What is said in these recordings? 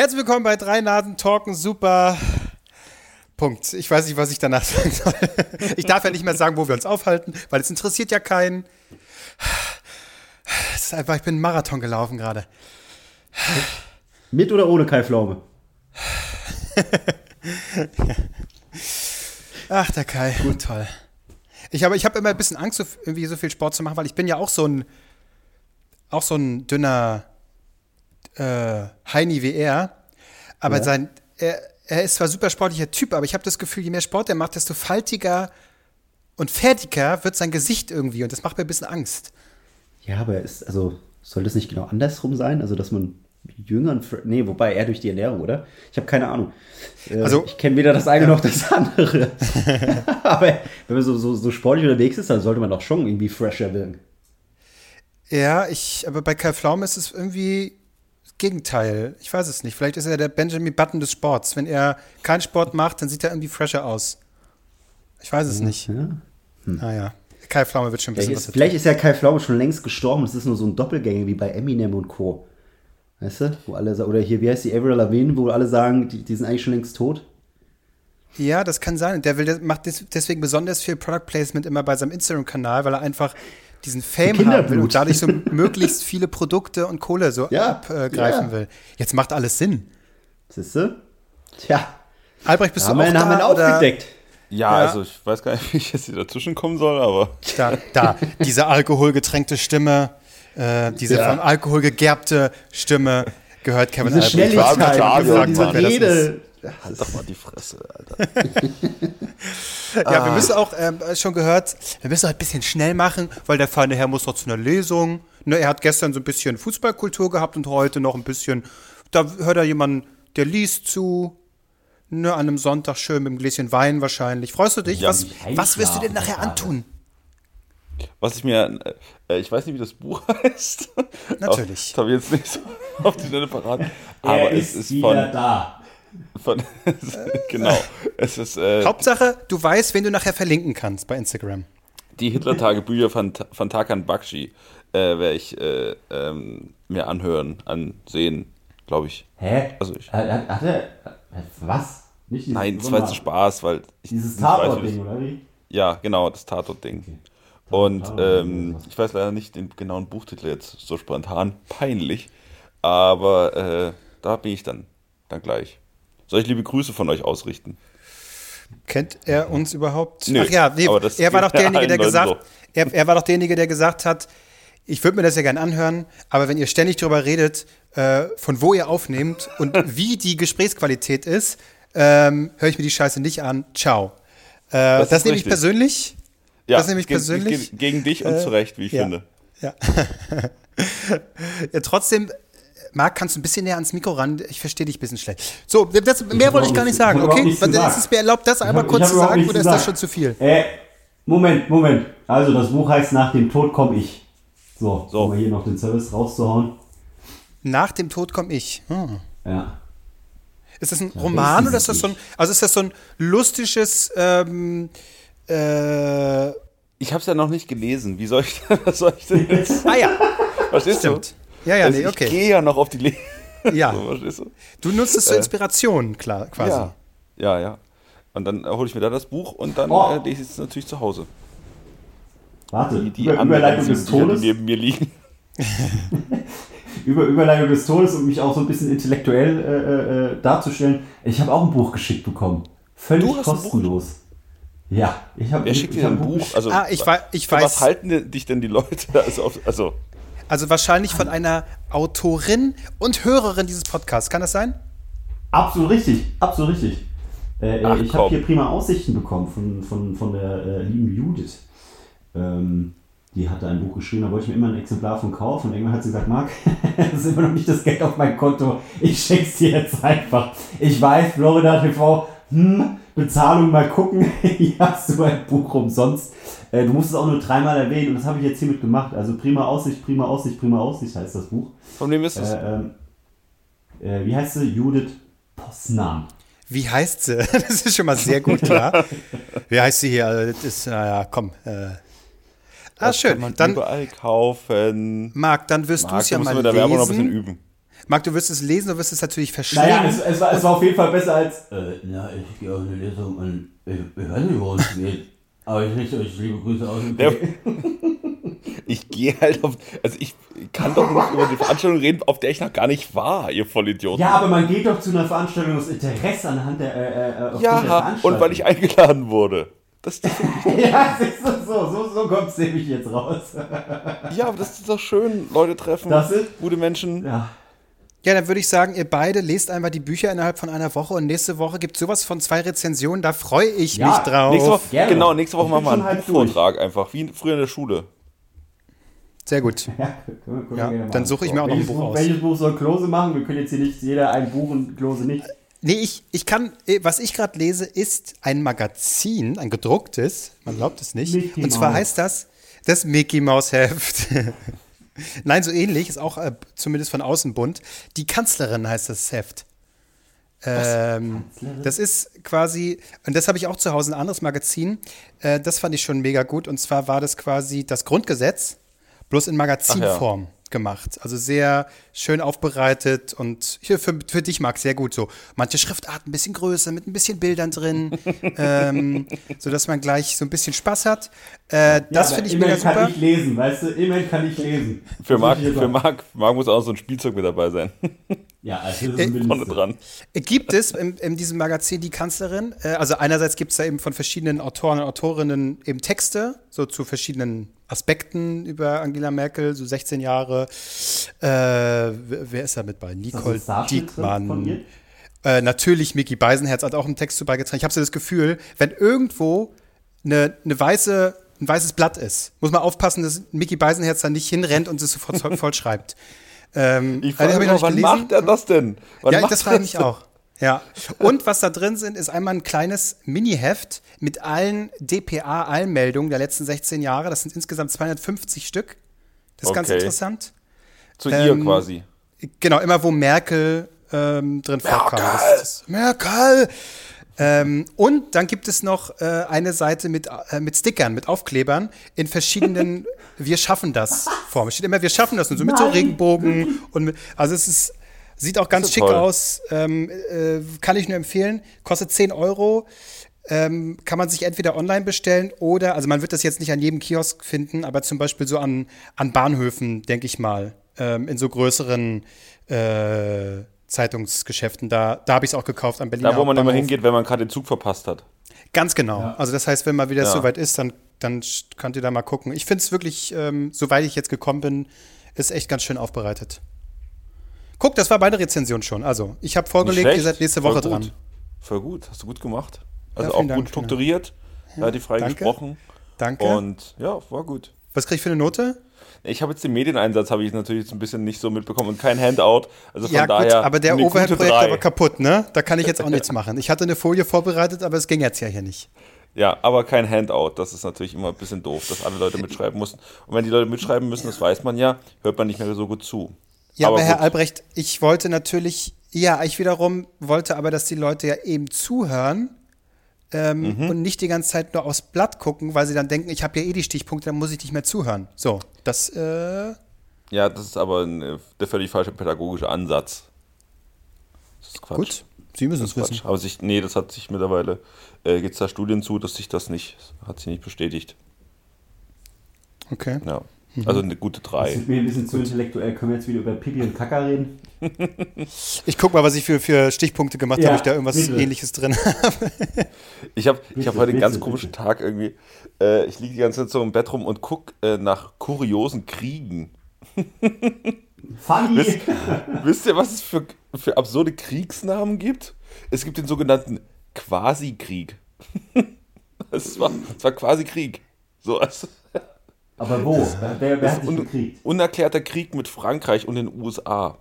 Herzlich willkommen bei Drei Nasen Talken Super. Punkt. Ich weiß nicht, was ich danach sagen soll. Ich darf ja nicht mehr sagen, wo wir uns aufhalten, weil es interessiert ja keinen. Es ist einfach, ich bin einen Marathon gelaufen gerade. Mit oder ohne Kai Pflaume? Ach, der Kai, gut, toll. Ich habe ich hab immer ein bisschen Angst, irgendwie so viel Sport zu machen, weil ich bin ja auch so ein, auch so ein dünner äh, Heini wie er. Aber Ja. sein, er, er ist zwar super sportlicher Typ, aber ich habe das Gefühl, je mehr Sport er macht, desto faltiger und fertiger wird sein Gesicht irgendwie. Und das macht mir ein bisschen Angst. Ja, aber ist, also, soll das nicht genau andersrum sein? Also, dass man jünger und, fr- nee, wobei eher durch die Ernährung, oder? Ich habe keine Ahnung. Äh, Also- ich kenne weder das eine noch das andere. aber wenn man so, so, so sportlich unterwegs ist, dann sollte man doch schon irgendwie fresher wirken. Ja, ich, aber bei Kai Pflaume ist es irgendwie Gegenteil. Ich weiß es nicht. Vielleicht ist er der Benjamin Button des Sports. Wenn er keinen Sport macht, dann sieht er irgendwie fresher aus. Ich weiß es nicht. Ja. Naja, Kai Pflaume wird schon ein bisschen Vielleicht was ist, vielleicht ist ja Kai Pflaume schon längst gestorben. Es ist nur so ein Doppelgänger wie bei Eminem und Co. Weißt du? Wo alle, oder hier, wie heißt die, Avril Lavigne, wo alle sagen, die, die sind eigentlich schon längst tot. Ja, das kann sein. Der will, macht des, deswegen besonders viel Product Placement immer bei seinem Instagram-Kanal, weil er einfach diesen Fame haben will und dadurch so möglichst viele Produkte und Kohle so Ja, abgreifen ja. will. Jetzt macht alles Sinn. Siehst du? Tja, Albrecht, bist haben du wir auch da? Oder? aufgedeckt. Ja, Ja. also ich weiß gar nicht, wie ich jetzt hier dazwischen kommen soll, aber Da, da, diese alkoholgetränkte Stimme, äh, diese Ja. vom Alkohol gegerbte Stimme gehört Kevin Diese Albrecht. war Schnelligkeit, klar, diese, Rede. Halt doch mal die Fresse, Alter. Ja, Ah. wir müssen auch, ähm, schon gehört, wir müssen halt ein bisschen schnell machen, weil der feine Herr muss noch zu einer Lesung. Ne, er hat gestern so ein bisschen Fußballkultur gehabt und heute noch ein bisschen, da hört er jemanden, der liest zu. Ne, an einem Sonntag schön mit einem Gläschen Wein wahrscheinlich. Freust du dich? Ja, was, was wirst du denn nachher antun? Was ich mir, äh, ich weiß nicht, wie das Buch heißt. Natürlich. Das habe ich jetzt nicht so auf die Schnelle verraten. Aber es ist von, da. Von genau, es ist äh, Hauptsache, du weißt, wen du nachher verlinken kannst bei Instagram. die Hitler-Tagebücher von, von Tarkan Bakshi äh, werde ich äh, ähm, mir anhören, ansehen, glaube ich. Hä? Also ich- Hat, hat, hat er. Was? Nicht Nein, das war jetzt Spaß, weil ich Dieses Tatort-Ding, das- oder wie? Ja, genau, das Tatort-Ding. Und Tatort, ähm, ich weiß leider nicht den genauen Buchtitel jetzt so spontan, peinlich, aber äh, da bin ich dann, dann gleich. Soll ich liebe Grüße von euch ausrichten? Kennt er uns überhaupt? Nö, Ach ja, nee, das er war doch derjenige, der gesagt, so. er, er war doch derjenige, der gesagt hat, ich würde mir das ja gern anhören, aber wenn ihr ständig darüber redet, äh, von wo ihr aufnehmt und wie die Gesprächsqualität ist, ähm, höre ich mir die Scheiße nicht an. Ciao. Äh, das ist nehme ich persönlich. Ja, das nehme ich persönlich. ge- Gegen dich und Äh, zu Recht, wie ich ja. finde. Ja. ja, trotzdem, Marc, kannst du ein bisschen näher ans Mikro ran? Ich verstehe dich ein bisschen schlecht. So, das, mehr wollte ich gar nicht sagen, okay? gesagt. Es ist mir erlaubt, das einmal hab- kurz zu sagen, oder ist das schon zu viel? Äh, Moment, Moment. Also, das Buch heißt Nach dem Tod komm ich. So, So. um hier noch den Service rauszuhauen. Nach dem Tod komme ich. Hm. Ja. Ist das ein Ja, Roman oder ist ist das so ein, also ist das so ein lustiges, ähm, äh, Ich habe es ja noch nicht gelesen. Wie soll ich, was soll ich denn jetzt? ah ja, Verstehst stimmt. du? Ja, ja, Also nee, Ich okay. gehe ja noch auf die Lese. Ja, Verstehst du? nutzt es zur Äh, Inspiration, klar, quasi. Ja, ja, ja. Und dann hole ich mir da das Buch und dann Oh. äh, lese ich es natürlich zu Hause. Warte, Die, die Über, Überleitung des Bücher, die Todes. neben mir liegen. Über Überleitung des Todes, um mich auch so ein bisschen intellektuell äh, äh, äh, darzustellen. Ich habe auch ein Buch geschickt bekommen. Völlig Du hast ein Buch kostenlos. Ja, ich habe Wer schickt dir ein Buch? Also, Ah, ich ich weiß. Was halten dich denn die Leute? Also, auf, also Also wahrscheinlich von einer Autorin und Hörerin dieses Podcasts. Kann das sein? Absolut richtig, absolut richtig. Äh, Ach, ich habe hier prima Aussichten bekommen von, von, von der äh, lieben Judith. Ähm, die hatte ein Buch geschrieben, da wollte ich mir immer ein Exemplar von kaufen. Und irgendwann hat sie gesagt, Marc, das ist immer noch nicht das Geld auf mein Konto. Ich schenk's dir jetzt einfach. Ich weiß, Florida TV, hm, Bezahlung mal gucken. Hier hast du ein Buch umsonst. Äh, du musst es auch nur dreimal erwähnen und das habe ich jetzt hiermit gemacht. Also prima Aussicht, prima Aussicht, prima Aussicht heißt das Buch. von wem ist es? Äh, ähm, äh, wie heißt sie? Judith Posnan. Wie heißt sie? Das ist schon mal sehr gut, klar. Wie heißt sie hier? Also, Das ist, naja, komm. Äh. Ah, Das schön. Kann man Dann, überall kaufen. Marc, dann wirst du es ja mal mit der Werbung noch ein bisschen lesen. üben. Marc, du wirst es lesen, du wirst es natürlich verstehen. Naja, es, es, war, es war auf jeden Fall besser als. Äh, na, ich gehe auf eine Lesung und ich, ich weiß nicht, worum es geht. Aber ich richte euch liebe Grüße aus. dem Ja. Ich gehe halt auf. Also ich kann doch nicht über die Veranstaltung reden, auf der ich noch gar nicht war, ihr Vollidioten. Ja, aber man geht doch zu einer Veranstaltung aus Interesse anhand der, äh, äh, der Ja, Veranstaltung. und weil ich eingeladen wurde. Das, das, ja, siehst du, so, so, so kommt es nämlich jetzt raus. ja, aber das ist doch schön. Leute treffen, Das ist- gute Menschen. Ja. Ja, dann würde ich sagen, ihr beide lest einmal die Bücher innerhalb von einer Woche und nächste Woche gibt es sowas von zwei Rezensionen, da freue ich Ja, mich drauf. Nächste Woche, gerne. genau, nächste Woche machen wir einen halb Buchvortrag einfach, wie früher in der Schule. Sehr gut. Ja, können wir- können Ja, dann suche ich mir auch noch ein welches Buch aus. Welches Buch soll Klose machen? Wir können jetzt hier nicht jeder ein Buch und Klose nicht. Nee, ich, ich kann, eh, was ich gerade lese, ist ein Magazin, ein gedrucktes, man glaubt es nicht. Mickey und zwar Mouse. heißt das das Mickey Maus Heft. Nein, so ähnlich, ist auch äh, zumindest von außen bunt. Die Kanzlerin heißt das Heft. Ähm, das ist quasi, und das habe ich auch zu Hause, ein anderes Magazin. Äh, das fand ich schon mega gut. Und zwar war das quasi das Grundgesetz, bloß in Magazinform gemacht. Also sehr schön aufbereitet und hier für, für dich, Marc, sehr gut so. Manche Schriftarten ein bisschen größer, mit ein bisschen Bildern drin, ähm, sodass man gleich so ein bisschen Spaß hat. Äh, das aber finde ich mega super. kann ich lesen, weißt du? Immerhin kann ich lesen. Für Das Marc, für. Marc, Marc muss auch so ein Spielzeug mit dabei sein. Ja, also das Äh, ist Vorne dran. Gibt es in, in diesem Magazin die Kanzlerin? Äh, also einerseits gibt es da eben von verschiedenen Autoren und Autorinnen eben Texte, so zu verschiedenen Aspekten über Angela Merkel, so 16 Jahre. Äh, wer ist da mit bei? Nicole? Diekmann. Äh, natürlich, Mickey Beisenherz hat auch einen Text zu beigetragen. Ich habe so das Gefühl, wenn irgendwo eine, eine weiße, ein weißes Blatt ist, muss man aufpassen, dass Mickey Beisenherz da nicht hinrennt und es sofort voll- vollschreibt. Ähm, Ich also, frage hab mich wann gelesen. macht er das denn? Wann Ja, macht das frage ich mich auch. Ja. Und was da drin sind, ist einmal ein kleines Mini-Heft mit allen DPA-Allmeldungen der letzten 16 Jahre. Das sind insgesamt 250 Stück. Das ist ganz Okay. interessant. Zu Ähm, ihr quasi. Genau, immer wo Merkel ähm, drin vorkam. Das ist- Merkel! Ähm, und dann gibt es noch äh, eine Seite mit, äh, mit Stickern, mit Aufklebern in verschiedenen Wir schaffen das Formen. Es steht immer, wir schaffen das und so mit so Nein. Regenbogen und mit, also es ist, sieht auch ganz schick toll. aus, ähm, äh, kann ich nur empfehlen, kostet 10 Euro. Ähm, kann man sich entweder online bestellen oder, also man wird das jetzt nicht an jedem Kiosk finden, aber zum Beispiel so an, an Bahnhöfen, denke ich mal, ähm, in so größeren äh, Zeitungsgeschäften. Da, da habe ich es auch gekauft am Berliner Da, wo man immer Hauptbahnhof. hingeht, wenn man gerade den Zug verpasst hat. Ganz genau. Ja. Also das heißt, wenn mal wieder Ja. soweit ist, dann, dann könnt ihr da mal gucken. Ich finde es wirklich, ähm, soweit ich jetzt gekommen bin, ist echt ganz schön aufbereitet. Guck, das war meine Rezension schon. Also, ich habe vorgelegt, ihr seid nächste Voll Woche gut. dran. Voll gut, hast du gut gemacht. Also Ja, auch vielen gut Dank, strukturiert, relativ frei Danke. gesprochen. Danke. Und ja, war gut. Was krieg ich für eine Note? Ich habe jetzt den Medieneinsatz, habe ich natürlich jetzt ein bisschen nicht so mitbekommen und kein Handout. Also von ja, gut, daher. aber der drei. war kaputt, ne? Da kann ich jetzt auch nichts machen. Ich hatte eine Folie vorbereitet, aber es ging jetzt ja hier nicht. Ja, aber kein Handout. Das ist natürlich immer ein bisschen doof, dass alle Leute mitschreiben mussten. Und wenn die Leute mitschreiben müssen, das weiß man ja, hört man nicht mehr so gut zu. Ja, aber, Aber Herr. Albrecht, ich wollte natürlich, ja, ich wiederum wollte aber, dass die Leute ja eben zuhören ähm, Mhm. und nicht die ganze Zeit nur aufs Blatt gucken, weil sie dann denken, ich habe ja eh die Stichpunkte, dann muss ich nicht mehr zuhören. So, das, äh, Ja, das ist aber ein, äh, der völlig falsche pädagogische Ansatz. Das ist Quatsch. gut, Sie müssen es wissen. Aber sich, nee, das hat sich mittlerweile, äh, gibt es da Studien zu, dass sich das nicht, hat sich nicht bestätigt. Okay. Ja. Mhm. Also eine gute Das 3. ist mir ein bisschen zu intellektuell. Können wir jetzt wieder über Pipi und Kaka reden? Ich guck mal, was ich für, für Stichpunkte gemacht habe, Ja, ob ich da irgendwas bitte. ähnliches drin habe. Ich habe ich hab Bitte, heute einen ganz bitte, komischen bitte. Tag irgendwie. Äh, ich liege die ganze Zeit so im Bett rum und gucke äh, nach kuriosen Kriegen. Funny! Wisst, wisst ihr, was es für, für absurde Kriegsnamen gibt? Es gibt den sogenannten Quasi-Krieg. Es war, es war quasi Krieg. So, also, Aber wo? Wer, wer hat sich un, gekriegt? unerklärter Krieg mit Frankreich und den USA.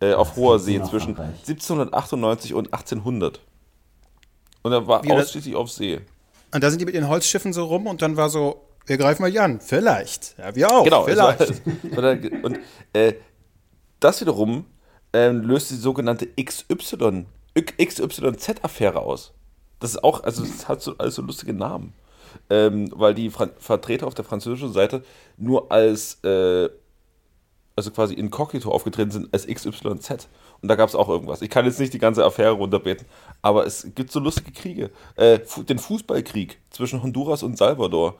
Äh, auf hoher See zwischen Frankreich. 1798 und 1800. Und er war Wie das- ausschließlich auf See. Und da sind die mit ihren Holzschiffen so rum und dann war so, wir greifen mal hier an. Vielleicht. Ja, wir auch. Genau, vielleicht. war und äh, das wiederum ähm, löst die sogenannte XY, XYZ-Affäre aus. Das ist auch, also es hat so, also lustige Namen. Ähm, weil die Fran Vertreter auf der französischen Seite nur als äh, also quasi inkognito aufgetreten sind als XYZ. Und da gab es auch irgendwas. Ich kann jetzt nicht die ganze Affäre runterbeten, aber es gibt so lustige Kriege. Äh, den Fußballkrieg zwischen Honduras und Salvador.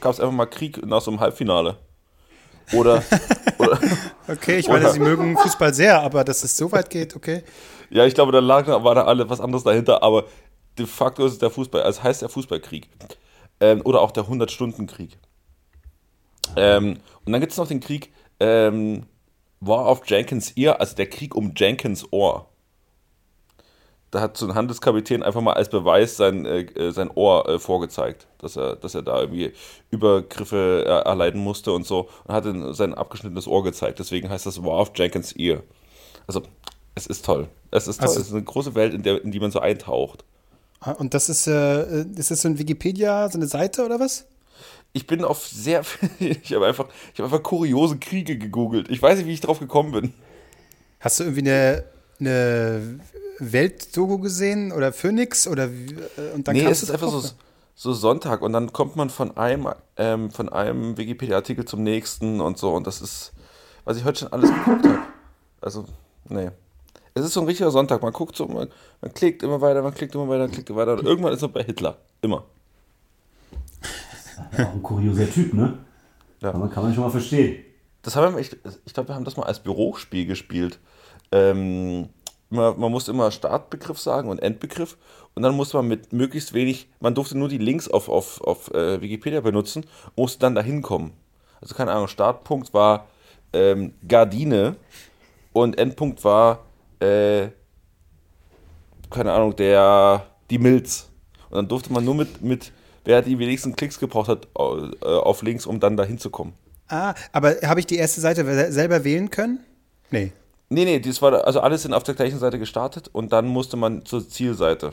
Gab es einfach mal Krieg nach so einem Halbfinale. Oder. oder okay, ich meine, sie mögen Fußball sehr, aber dass es so weit geht, okay. Ja, ich glaube, da lag war da alle was anderes dahinter, aber de facto ist es der Fußball, also heißt der Fußballkrieg. Ähm, oder auch der 100-Stunden-Krieg. Ähm, und dann gibt es noch den Krieg ähm, War of Jenkins Ear, also der Krieg um Jenkins Ohr. Da hat so ein Handelskapitän einfach mal als Beweis sein, äh, äh, sein Ohr äh, vorgezeigt, dass er, dass er da irgendwie Übergriffe äh, erleiden musste und so und hat sein abgeschnittenes Ohr gezeigt. Deswegen heißt das War of Jenkins Ear. Also, es ist toll. Es ist toll. Also, es ist eine große Welt, in, der, in die man so eintaucht. Ah, und das ist, äh, ist das so ein Wikipedia, so eine Seite oder was? Ich bin auf sehr, ich habe einfach, ich habe einfach kuriose Kriege gegoogelt. Ich weiß nicht, wie ich drauf gekommen bin. Hast du irgendwie eine, eine Weltdogo gesehen oder Phoenix oder äh, und dann Nee, es ist einfach so, so Sonntag und dann kommt man von einem, ähm, von einem Wikipedia-Artikel zum nächsten und so und das ist, was ich heute schon alles geguckt habe. Also, nee. Es ist so ein richtiger Sonntag. Man guckt so, man, man klickt immer weiter, man klickt immer weiter, klickt immer weiter. Und irgendwann ist man bei Hitler. Immer. Das ist auch ein kurioser Typ, ne? Ja. Kann, man, kann man schon mal verstehen. Das haben wir, ich, ich glaube, wir haben das mal als Bürospiel gespielt. Ähm, man, man musste immer Startbegriff sagen und Endbegriff. Und dann musste man mit möglichst wenig, man durfte nur die Links auf, auf, auf äh, Wikipedia benutzen, musste dann dahin kommen. Also keine Ahnung, Startpunkt war ähm, Gardine und Endpunkt war äh, keine Ahnung, der, die Milz. Und dann durfte man nur mit, mit wer die wenigsten Klicks gebraucht hat, äh, auf Links, um dann da hinzukommen. Ah, aber habe ich die erste Seite selber wählen können? Nee. Nee, nee, das war, also alles sind auf der gleichen Seite gestartet und dann musste man zur Zielseite.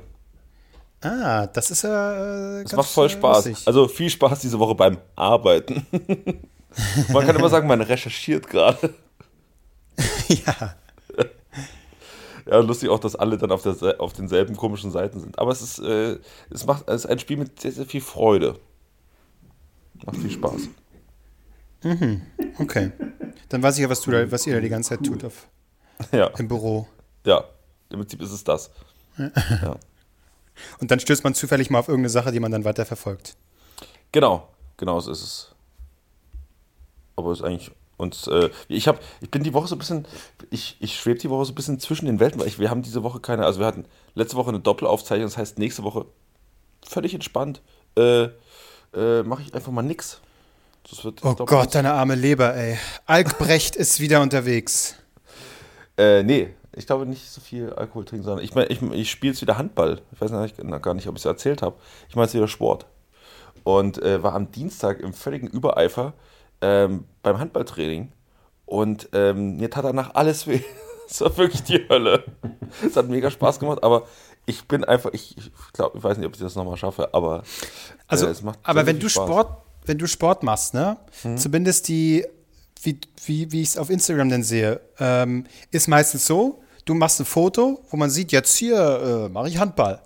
Ah, das ist ja. Äh, das macht voll Spaß. Lustig. Also viel Spaß diese Woche beim Arbeiten. man kann immer sagen, man recherchiert gerade. ja. Ja, lustig auch, dass alle dann auf, der, auf denselben komischen Seiten sind. Aber es ist, äh, es macht, es ist ein Spiel mit sehr, sehr viel Freude. Macht viel Spaß. Mhm. Okay. Dann weiß ich ja, was, du da, was ihr da die ganze Zeit tut auf, ja. im Büro. Ja, im Prinzip ist es das. ja. Und dann stößt man zufällig mal auf irgendeine Sache, die man dann weiter verfolgt. Genau, genau so ist es. Aber es ist eigentlich und äh, ich habe, ich bin die Woche so ein bisschen, ich, ich schwebe die Woche so ein bisschen zwischen den Welten, weil ich, wir haben diese Woche keine, also wir hatten letzte Woche eine Doppelaufzeichnung, das heißt nächste Woche völlig entspannt, äh, äh, mache ich einfach mal nix. oh Gott, deine arme Leber, ey. Albrecht ist wieder unterwegs. Äh, nee, ich glaube nicht so viel Alkohol trinken, sondern ich meine, ich, ich spiele jetzt wieder Handball. Ich weiß nicht, gar nicht, ob ich es erzählt habe. Ich meine jetzt wieder Sport. Und äh, war am Dienstag im völligen Übereifer ähm, beim Handballtraining und ähm, mir tat danach alles weh. Es war wirklich die Hölle. Es hat mega Spaß gemacht, aber ich bin einfach, ich, ich glaube, ich weiß nicht, ob ich das nochmal schaffe, aber äh, also, es macht aber wenn du Spaß. Sport, wenn du Sport machst, ne, hm. zumindest die, wie, wie, wie ich es auf Instagram denn sehe, ähm, ist meistens so, du machst ein Foto, wo man sieht, jetzt hier äh, mache ich Handball.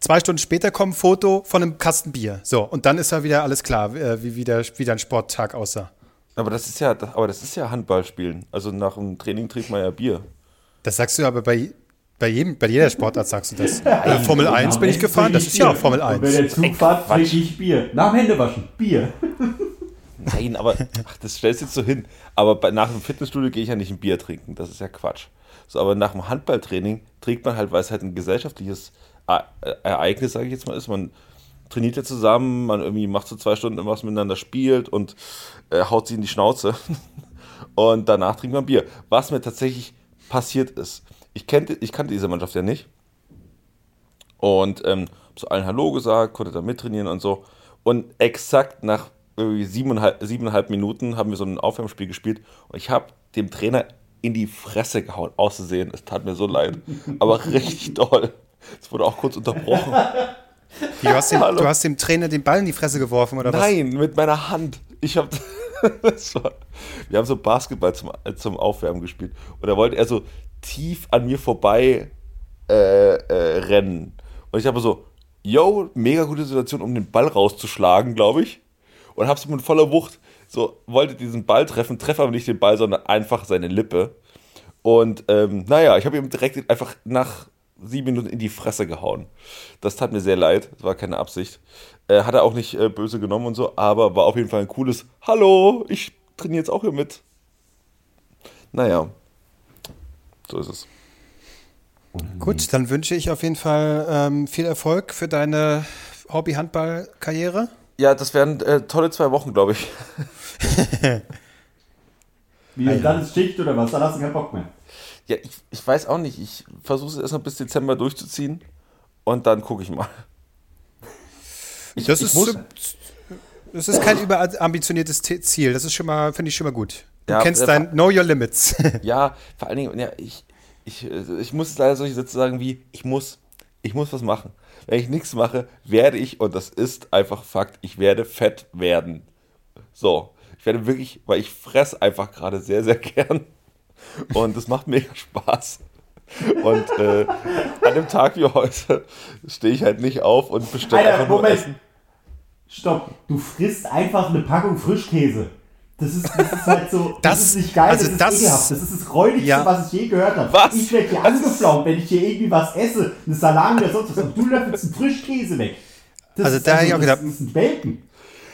Zwei Stunden später kommt ein Foto von einem Kasten Bier. So, und dann ist ja wieder alles klar, äh, wie, wie, der, wie dein Sporttag aussah. Aber das ist ja, aber das ist ja Handballspielen. Also nach dem Training trinkt man ja Bier. Das sagst du aber bei, bei, jedem, bei jeder Sportart sagst du das. Bei Formel 1 bin ich gefahren, das ist ja auch Formel 1. Und wenn der Zug fährt, trinke ich Bier. Nach dem Händewaschen, Bier. Nein, aber ach, das stellst du jetzt so hin. Aber bei, nach dem Fitnessstudio gehe ich ja nicht ein Bier trinken. Das ist ja Quatsch. So, aber nach dem Handballtraining trinkt man halt, weil es halt ein gesellschaftliches Ereignis, sage ich jetzt mal, ist. Man trainiert ja zusammen, man irgendwie macht so zwei Stunden was miteinander, spielt und äh, haut sie in die Schnauze. und danach trinkt man Bier. Was mir tatsächlich passiert ist. Ich, kannte, ich kannte diese Mannschaft ja nicht. Und ähm, zu allen Hallo gesagt, konnte da mittrainieren und so. Und exakt nach irgendwie siebeneinhalb, siebeneinhalb Minuten haben wir so ein Aufwärmspiel gespielt und ich habe dem Trainer in die Fresse gehauen, auszusehen. Es tat mir so leid. Aber richtig doll. Es wurde auch kurz unterbrochen. Du hast, dem, du hast, dem, Trainer den Ball in die Fresse geworfen, oder Nein, was? Nein, mit meiner Hand. Ich habe. wir haben so Basketball zum, zum Aufwärmen gespielt. Und da wollte er so tief an mir vorbei äh, äh, rennen. Und ich habe so, yo, mega gute Situation, um den Ball rauszuschlagen, glaube ich. Und habe es mit voller Wucht so wollte diesen Ball treffen, treffe aber nicht den Ball, sondern einfach seine Lippe. Und ähm, naja, ich habe ihm direkt einfach nach sieben Minuten in die Fresse gehauen. Das tat mir sehr leid, das war keine Absicht. Äh, hat er auch nicht äh, böse genommen und so, aber war auf jeden Fall ein cooles Hallo, ich trainiere jetzt auch hier mit. Naja, so ist es. Gut, dann wünsche ich auf jeden Fall ähm, viel Erfolg für deine Hobby-Handball-Karriere. Ja, das wären äh, tolle zwei Wochen, glaube ich. Wie, dann ist Schicht oder was? Dann hast du keinen Bock mehr. Ja, ich, ich weiß auch nicht. Ich versuche es erst noch bis Dezember durchzuziehen und dann gucke ich mal. Ich, das, ich ist das ist kein überambitioniertes Ziel. Das ist schon mal, finde ich schon mal gut. Du ja, kennst äh, dein Know Your Limits. ja, vor allen Dingen, ja, ich, ich, äh, ich muss leider solche Sätze sagen wie, ich muss, ich muss was machen. Wenn ich nichts mache, werde ich, und das ist einfach Fakt, ich werde fett werden. So, ich werde wirklich, weil ich fresse einfach gerade sehr, sehr gern. Und es macht mega Spaß. Und äh, an dem Tag wie heute stehe ich halt nicht auf und bestelle einfach nur Moment. Essen. Stopp, du frisst einfach eine Packung Frischkäse. Das ist, das ist halt so, das, das ist nicht geil, also das ist das, ekelhaft. Das ist das Räudigste, ja. was ich je gehört habe. Was? Ich werde hier angeflaumt, wenn ich hier irgendwie was esse, eine Salami oder sonst was, und du löffelst einen Frischkäse weg. Das also da habe ich auch gedacht, das ist ein Bacon.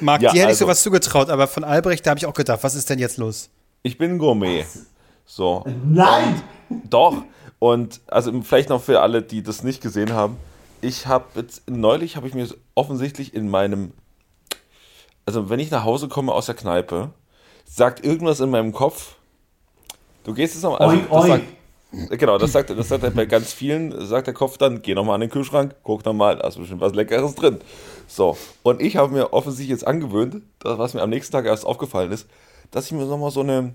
Marc, ja, dir hätte also, ich sowas zugetraut, aber von Albrecht, da habe ich auch gedacht, was ist denn jetzt los? Ich bin Gourmet. So. Nein! Und, doch. Und also vielleicht noch für alle, die das nicht gesehen haben, ich habe jetzt neulich habe ich mir offensichtlich in meinem also wenn ich nach Hause komme aus der Kneipe, sagt irgendwas in meinem Kopf. Du gehst jetzt noch also, oink. Sagt, genau, das sagt, das sagt er bei ganz vielen, sagt der Kopf dann, geh nochmal an den Kühlschrank, guck nochmal, da ist bestimmt was Leckeres drin. So, und ich habe mir offensichtlich jetzt angewöhnt, das, was mir am nächsten Tag erst aufgefallen ist, dass ich mir nochmal so eine,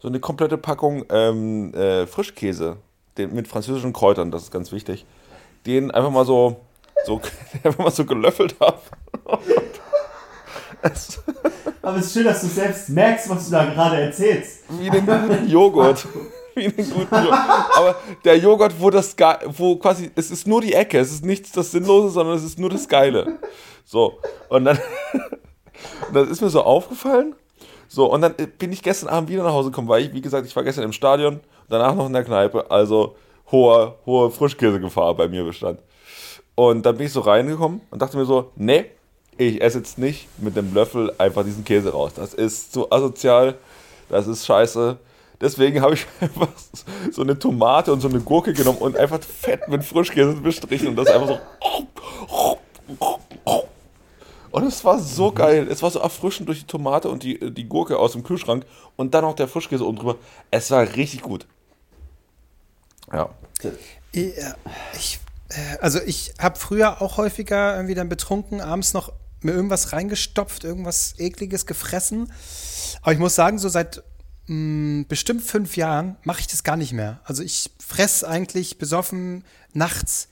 so eine komplette Packung ähm, äh, Frischkäse den, mit französischen Kräutern, das ist ganz wichtig, den einfach mal so, so, einfach mal so gelöffelt habe. Aber es ist schön, dass du selbst merkst, was du da gerade erzählst. Wie den guten Joghurt. Wie einen guten Joghurt. Aber der Joghurt, wo das wo quasi, es ist nur die Ecke, es ist nichts das Sinnlose, sondern es ist nur das Geile. So. Und dann, und das ist mir so aufgefallen. So, und dann bin ich gestern Abend wieder nach Hause gekommen, weil ich, wie gesagt, ich war gestern im Stadion, danach noch in der Kneipe, also hohe, hohe Frischkäsegefahr bei mir bestand. Und dann bin ich so reingekommen und dachte mir so, nee, ich esse jetzt nicht mit dem Löffel einfach diesen Käse raus. Das ist zu asozial, das ist scheiße. Deswegen habe ich einfach so eine Tomate und so eine Gurke genommen und einfach fett mit Frischkäse bestrichen und das einfach so. Und es war so geil. Es war so erfrischend durch die Tomate und die, die Gurke aus dem Kühlschrank und dann noch der Frischkäse oben drüber. Es war richtig gut. Ja. Ich, äh, also ich habe früher auch häufiger irgendwie dann betrunken, abends noch mir irgendwas reingestopft, irgendwas ekliges gefressen. Aber ich muss sagen, so seit mh, mm, bestimmt fünf Jahren mache ich das gar nicht mehr. Also ich fresse eigentlich besoffen nachts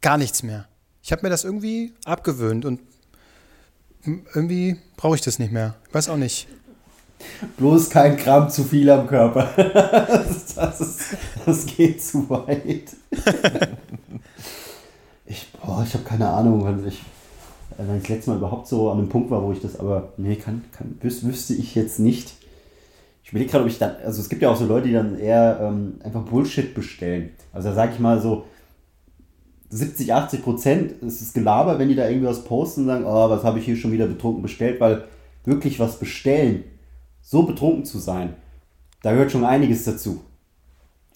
gar nichts mehr. Ich habe mir das irgendwie abgewöhnt und irgendwie brauche ich das nicht mehr. Ich weiß auch nicht. Bloß kein Gramm zu viel am Körper. das, ist, das geht zu weit. ich, ich habe keine Ahnung. Ich äh, wenn ich das letzte Mal überhaupt so an dem Punkt war, wo ich das aber, nee, kann, kann, wüs wüsste ich jetzt nicht. Ich überlege gerade, ob ich dann, also es gibt ja auch so Leute, die dann eher ähm, einfach Bullshit bestellen. Also da sage ich mal so, 70, 80 Prozent ist es Gelaber, wenn die da irgendwie was posten und sagen, oh, was habe ich hier schon wieder betrunken bestellt, weil wirklich was bestellen, so betrunken zu sein, da gehört schon einiges dazu.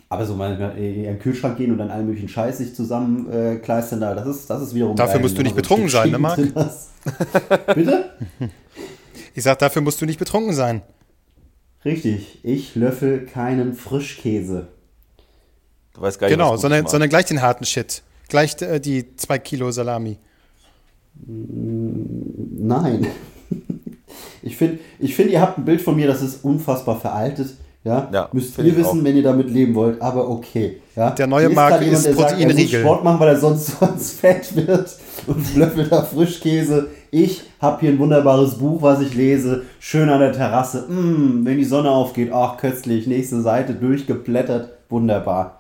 Aber so mal in den Kühlschrank gehen und dann allen möglichen Scheiß sich zusammenkleistern, äh, das ist, das ist wiederum. Dafür geil, musst du nicht betrunken sein, ne, Marc? Bitte? Ich sag, dafür musst du nicht betrunken sein. Richtig, ich löffel keinen Frischkäse. Du weißt gar nicht, Genau, sondern, sondern gleich den harten Shit. Gleich äh, die zwei Kilo Salami. Mm, nein. Ich finde, ich find, ihr habt ein Bild von mir, das ist unfassbar veraltet. Ja, ja müsst ihr wissen, auch. wenn ihr damit leben wollt, aber okay. Ja? Der neue Markt ist, ist Proteinriegel. Er muss Sport machen, weil er sonst, sonst fett wird und löffelt da Frischkäse. Ich habe hier ein wunderbares Buch, was ich lese, schön an der Terrasse. Mm, wenn die Sonne aufgeht, ach köstlich, nächste Seite durchgeblättert, wunderbar.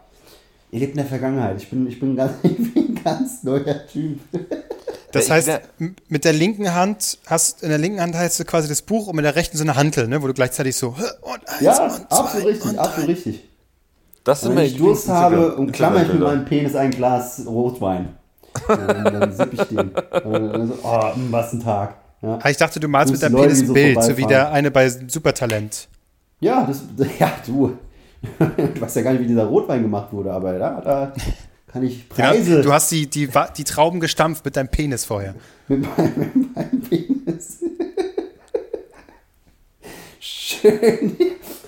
Ihr lebt in der Vergangenheit. Ich bin, ich bin, ganz, ich bin ein ganz neuer Typ. Das heißt, mit der linken Hand hast in der linken Hand hältst du quasi das Buch und mit der rechten so eine Hantel, ne, wo du gleichzeitig so und eins Ja, und zwei absolut richtig, und absolut drei. richtig. Das sind Wenn ich Durst habe, umklammer ich mit meinem Penis ein Glas Rotwein. Und dann sipp ich den. Und dann so, oh, mh, was ein Tag. Ja, Ah, ich dachte, du malst Grüß mit deinem Leute, Penis ein so Bild, so wie vorbeifahren. der eine bei Supertalent. ja, das, ja du. Du weißt ja gar nicht, wie dieser Rotwein gemacht wurde, aber da, da kann ich Preise du hast die, die, die Trauben gestampft mit deinem Penis vorher. mit meinem, mit meinem Penis. Schön.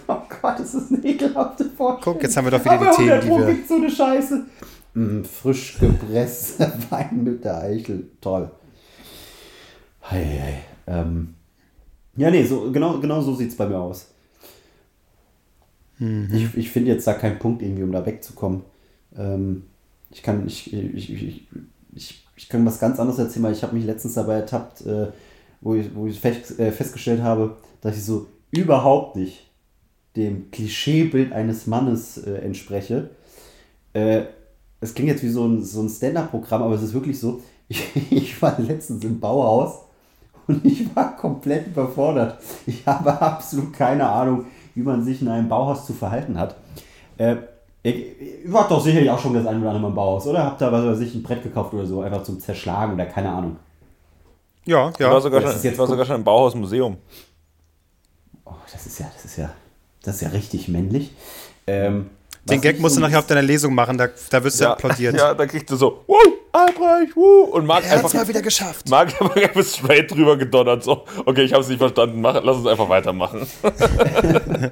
Oh Gott, das ist eine ekelhafte Vorstellung. Guck, jetzt haben wir doch wieder Aber die Themen, 100 die wir. gibt's so eine Scheiße. Mm, frisch gepresster Wein mit der Eichel. Toll. Hei, hei. Ähm. Ja, nee, so, genau, genau so sieht es bei mir aus. Mhm. Ich, ich finde jetzt da keinen Punkt irgendwie, um da wegzukommen. Ähm, ich kann, ich, ich, ich, ich, ich, kann was ganz anderes erzählen, weil ich habe mich letztens dabei ertappt, äh, wo ich, wo ich äh, festgestellt habe, dass ich so überhaupt nicht dem Klischeebild eines Mannes äh, entspreche. Äh, es klingt jetzt wie so ein, so ein Stand-Up-Programm, aber es ist wirklich so, ich, ich war letztens im Bauhaus und ich war komplett überfordert. Ich habe absolut keine Ahnung, wie man sich in einem Bauhaus zu verhalten hat. Äh, ihr, ihr wart doch sicherlich auch schon das eine oder andere Mal im Bauhaus, oder? Habt ihr, was weiß ich, ein Brett gekauft oder so, einfach zum Zerschlagen oder keine Ahnung. Ja, Ich war ja. sogar, Das schon, ist jetzt ich war sogar schon im Bauhausmuseum. Oh, das ist ja, das ist ja, das ist ja richtig männlich. Ähm, Den Gag musst du nachher auf deiner Lesung machen, da, da wirst du applaudiert. Ja, da kriegst du so, wuh, Albrecht, wuh, und Marc Er einfach, mal wieder geschafft. Marc hat einfach straight drüber gedonnert, so, okay, ich hab's nicht verstanden, mach, lass uns einfach weitermachen.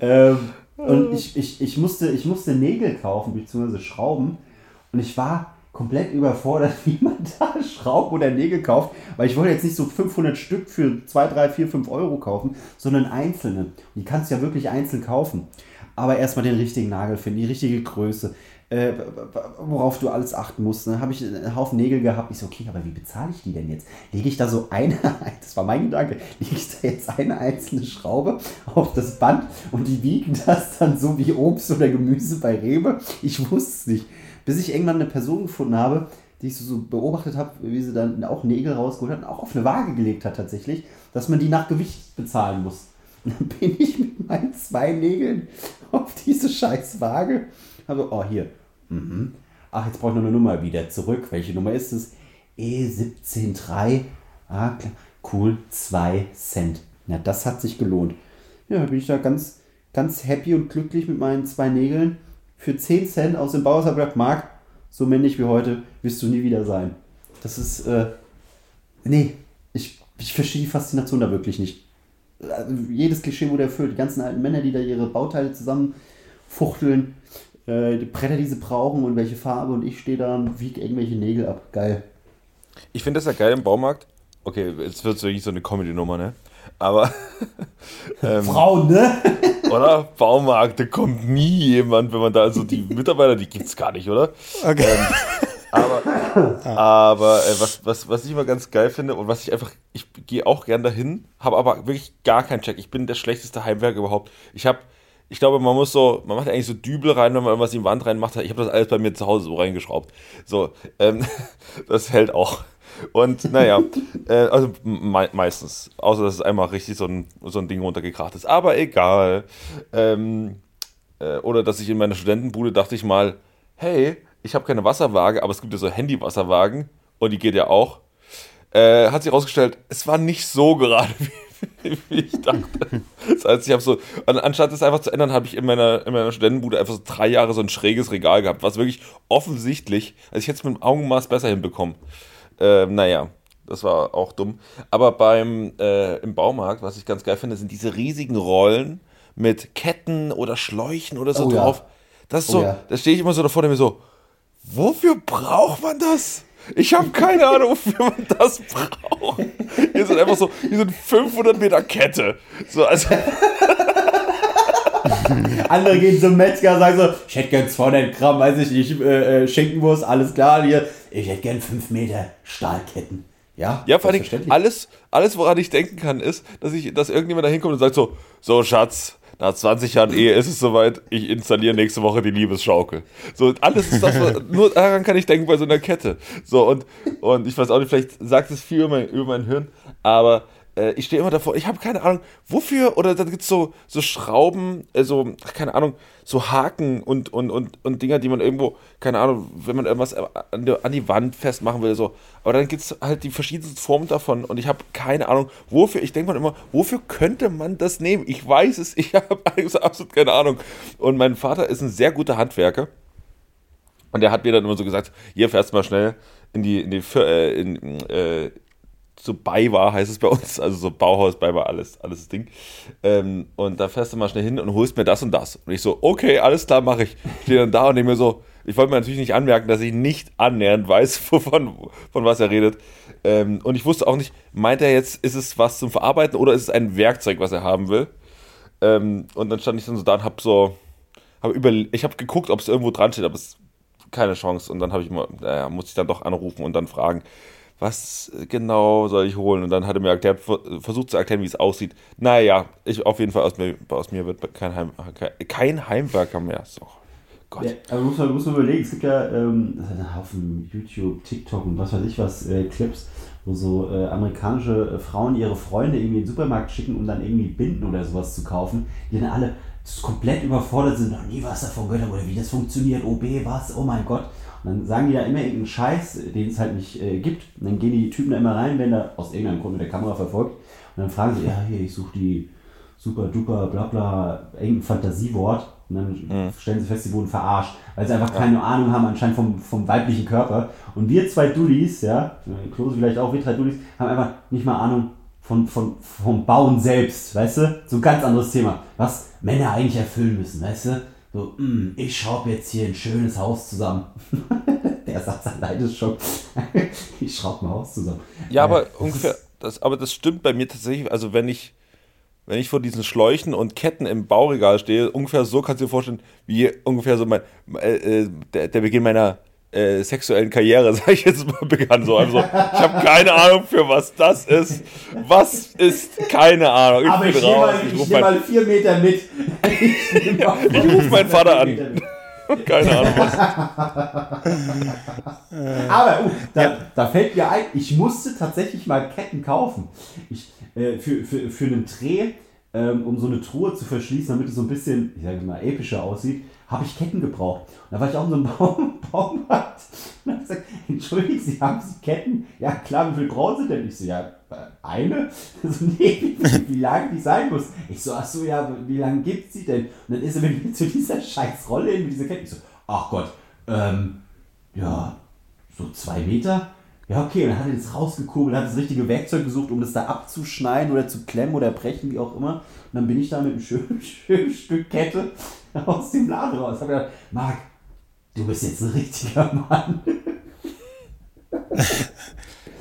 Ähm, und ich, ich, ich, musste, ich musste Nägel kaufen, beziehungsweise Schrauben. Und ich war komplett überfordert, wie man da Schrauben oder Nägel kauft. Weil ich wollte jetzt nicht so 500 Stück für 2, 3, 4, 5 Euro kaufen, sondern einzelne. Und die kannst du ja wirklich einzeln kaufen. Aber erstmal den richtigen Nagel finden, die richtige Größe. Äh, worauf du alles achten musst. Dann habe ich einen Haufen Nägel gehabt. Ich so, okay, aber wie bezahle ich die denn jetzt? Lege ich da so eine, das war mein Gedanke, lege ich da jetzt eine einzelne Schraube auf das Band und die wiegen das dann so wie Obst oder Gemüse bei Rewe? Ich wusste es nicht. Bis ich irgendwann eine Person gefunden habe, die ich so, beobachtet habe, wie sie dann auch Nägel rausgeholt hat und auch auf eine Waage gelegt hat tatsächlich, dass man die nach Gewicht bezahlen muss. Und dann bin ich mit meinen zwei Nägeln auf diese scheiß Waage. Habe, oh hier, mhm. ach jetzt brauche ich noch eine Nummer wieder zurück. Welche Nummer ist es? E173. Ah, klar. Cool, 2 Cent. Na, das hat sich gelohnt. Ja, bin ich da ganz, ganz happy und glücklich mit meinen zwei Nägeln. Für 10 Cent aus dem Bauhaus habe ich gedacht, Marc, so männlich wie heute wirst du nie wieder sein. Das ist, äh, nee, ich, ich verstehe die Faszination da wirklich nicht. Also, jedes Klischee wurde erfüllt. Die ganzen alten Männer, die da ihre Bauteile zusammenfuchteln, äh, die Bretter, die sie brauchen und welche Farbe und ich stehe da und wiege irgendwelche Nägel ab. Geil. Ich finde das ja geil im Baumarkt. Okay, jetzt wird es wirklich so eine Comedy-Nummer, ne? Aber, ähm, Frauen, ne? oder? Baumarkt, da kommt nie jemand, wenn man da, also die Mitarbeiter, die gibt's gar nicht, oder? Okay. Aber, aber äh, was, was, was ich immer ganz geil finde und was ich einfach, ich gehe auch gern dahin, habe aber wirklich gar keinen Check. Ich bin der schlechteste Heimwerker überhaupt. Ich habe, ich glaube, man muss so, man macht eigentlich so Dübel rein, wenn man irgendwas in die Wand reinmacht. Ich habe das alles bei mir zu Hause so reingeschraubt. So, ähm, das hält auch. Und naja, äh, also me meistens. Außer dass es einmal richtig so ein, so ein Ding runtergekracht ist. Aber egal. Ähm, äh, oder dass ich in meiner Studentenbude dachte ich mal, hey, ich habe keine Wasserwaage, aber es gibt ja so Handy-Wasserwagen und die geht ja auch. Äh, hat sich herausgestellt, es war nicht so gerade, wie, wie ich dachte. Das heißt, ich habe so, an, anstatt es einfach zu ändern, habe ich in meiner, in meiner Studentenbude einfach so drei Jahre so ein schräges Regal gehabt, was wirklich offensichtlich, also ich hätte es mit dem Augenmaß besser hinbekommen. Äh, naja, das war auch dumm. Aber beim äh, im Baumarkt, was ich ganz geil finde, sind diese riesigen Rollen mit Ketten oder Schläuchen oder so Oh ja. drauf. Das ist Oh so, ja. da stehe ich immer so davor und mir so, wofür braucht man das? Ich habe keine Ahnung, wofür man das braucht. Hier sind einfach so, hier sind 500 Meter Kette. So, also, Andere gehen zum Metzger und sagen so, ich hätte gern 200 Gramm, weiß ich nicht, äh, äh, Schinkenwurst, alles klar, hier. Ich hätte gern 5 Meter Stahlketten. Ja, ja, vor allem alles, alles, woran ich denken kann, ist, dass ich, dass irgendjemand da hinkommt und sagt so, so Schatz, nach 20 Jahren Ehe ist es soweit, ich installiere nächste Woche die Liebesschaukel. So, alles ist das, nur daran kann ich denken bei so einer Kette. So, und, und ich weiß auch nicht, vielleicht sagt es viel über mein, über mein Hirn, aber äh, ich stehe immer davor, ich habe keine Ahnung, wofür, oder dann gibt es so, so Schrauben, äh, so, keine Ahnung, so Haken und, und, und, und Dinger, die man irgendwo, keine Ahnung, wenn man irgendwas an, der, an die Wand festmachen will, so. Aber dann gibt es halt die verschiedensten Formen davon und ich habe keine Ahnung, wofür, ich denke mal immer, wofür könnte man das nehmen? Ich weiß es, ich habe absolut keine Ahnung. Und mein Vater ist ein sehr guter Handwerker. Und der hat mir dann immer so gesagt, hier fährst du mal schnell in die, in die, äh, in, äh, so bei war, heißt es bei uns, also so Bauhaus bei war alles, alles das Ding. Ähm, und da fährst du mal schnell hin und holst mir das und das. Und ich so, okay, alles klar, mache ich. Stehe dann da und denke mir so, ich wollte mir natürlich nicht anmerken, dass ich nicht annähernd weiß, wovon, von was er redet. Ähm, und ich wusste auch nicht, meint er jetzt, ist es was zum Verarbeiten oder ist es ein Werkzeug, was er haben will? Ähm, und dann stand ich dann so da und hab so, hab über, ich habe geguckt, ob es irgendwo dran steht, aber es keine Chance. Und dann habe ich mal, naja, muss ich dann doch anrufen und dann fragen was genau soll ich holen? Und dann hat er mir erklärt, versucht zu erklären, wie es aussieht. Naja, ich, auf jeden Fall aus mir, aus mir wird kein, Heim, kein Heimwerker mehr. So. Gott. Ja, aber muss man, muss man überlegen, es gibt ja ähm, einen Haufen YouTube, TikTok und was weiß ich was, äh, Clips, wo so äh, amerikanische äh, Frauen ihre Freunde irgendwie in den Supermarkt schicken, um dann irgendwie Binden oder sowas zu kaufen, die dann alle komplett überfordert sind, noch nie was davon gehört haben oder wie das funktioniert, OB, was, oh mein Gott. Und dann sagen die da immer irgendeinen Scheiß, den es halt nicht äh, gibt. Und dann gehen die Typen da immer rein, wenn da aus irgendeinem Grund mit der Kamera verfolgt. Und dann fragen sie, ja, hier, ich suche die super duper bla bla irgendein Fantasiewort. Und dann mhm. stellen sie fest, sie wurden verarscht, weil sie einfach keine Ahnung haben anscheinend vom, vom weiblichen Körper. Und wir zwei Dullis, ja, Klose vielleicht auch, wir drei Dullis, haben einfach nicht mal Ahnung von, von, vom Bauen selbst, weißt du? So ein ganz anderes Thema, was Männer eigentlich erfüllen müssen, weißt du? So, mm, ich schraube jetzt hier ein schönes Haus zusammen. Der Satz allein ist schon. ich schraube ein Haus zusammen. Ja, aber äh, ungefähr, das, aber das stimmt bei mir tatsächlich. Also, wenn ich, wenn ich vor diesen Schläuchen und Ketten im Bauregal stehe, ungefähr so kannst du dir vorstellen, wie ungefähr so mein, äh, äh der, der Beginn meiner äh, sexuellen Karriere, sag ich jetzt mal, begann. So, also, ich habe keine Ahnung, für was das ist. Was ist? Keine Ahnung. Ich Aber ich nehme mal, ich nehm mal vier Meter mit. Ich, ich rufe meinen Vater an. Keine Ahnung was. Aber uh, da, ja. da, fällt mir ein, ich musste tatsächlich mal Ketten kaufen. Ich, äh, für, für, für einen Dreh, ähm, um so eine Truhe zu verschließen, damit es so ein bisschen, ich sage mal, epischer aussieht, habe ich Ketten gebraucht. Und da war ich auch in so einem Baum, Baumarkt und habe gesagt, entschuldigen Sie, haben Sie Ketten? Ja klar, wie viel brauchen Sie denn? Ich so, ja, äh, eine? So, nee, wie, wie lang die sein muss. Ich so, ach so, ja, wie lange gibt sie denn? Und dann ist er mit mir zu dieser scheiß Rolle hin, mit dieser Kette. Ich so, ach Gott, ähm, ja, so zwei Meter? Ja, okay, und dann hat er das rausgekurbelt, hat das richtige Werkzeug gesucht, um das da abzuschneiden oder zu klemmen oder brechen, wie auch immer. Und dann bin ich da mit einem schönen, schönen Stück Kette aus dem Laden raus. Ich habe gedacht, Marc, du bist jetzt ein richtiger Mann.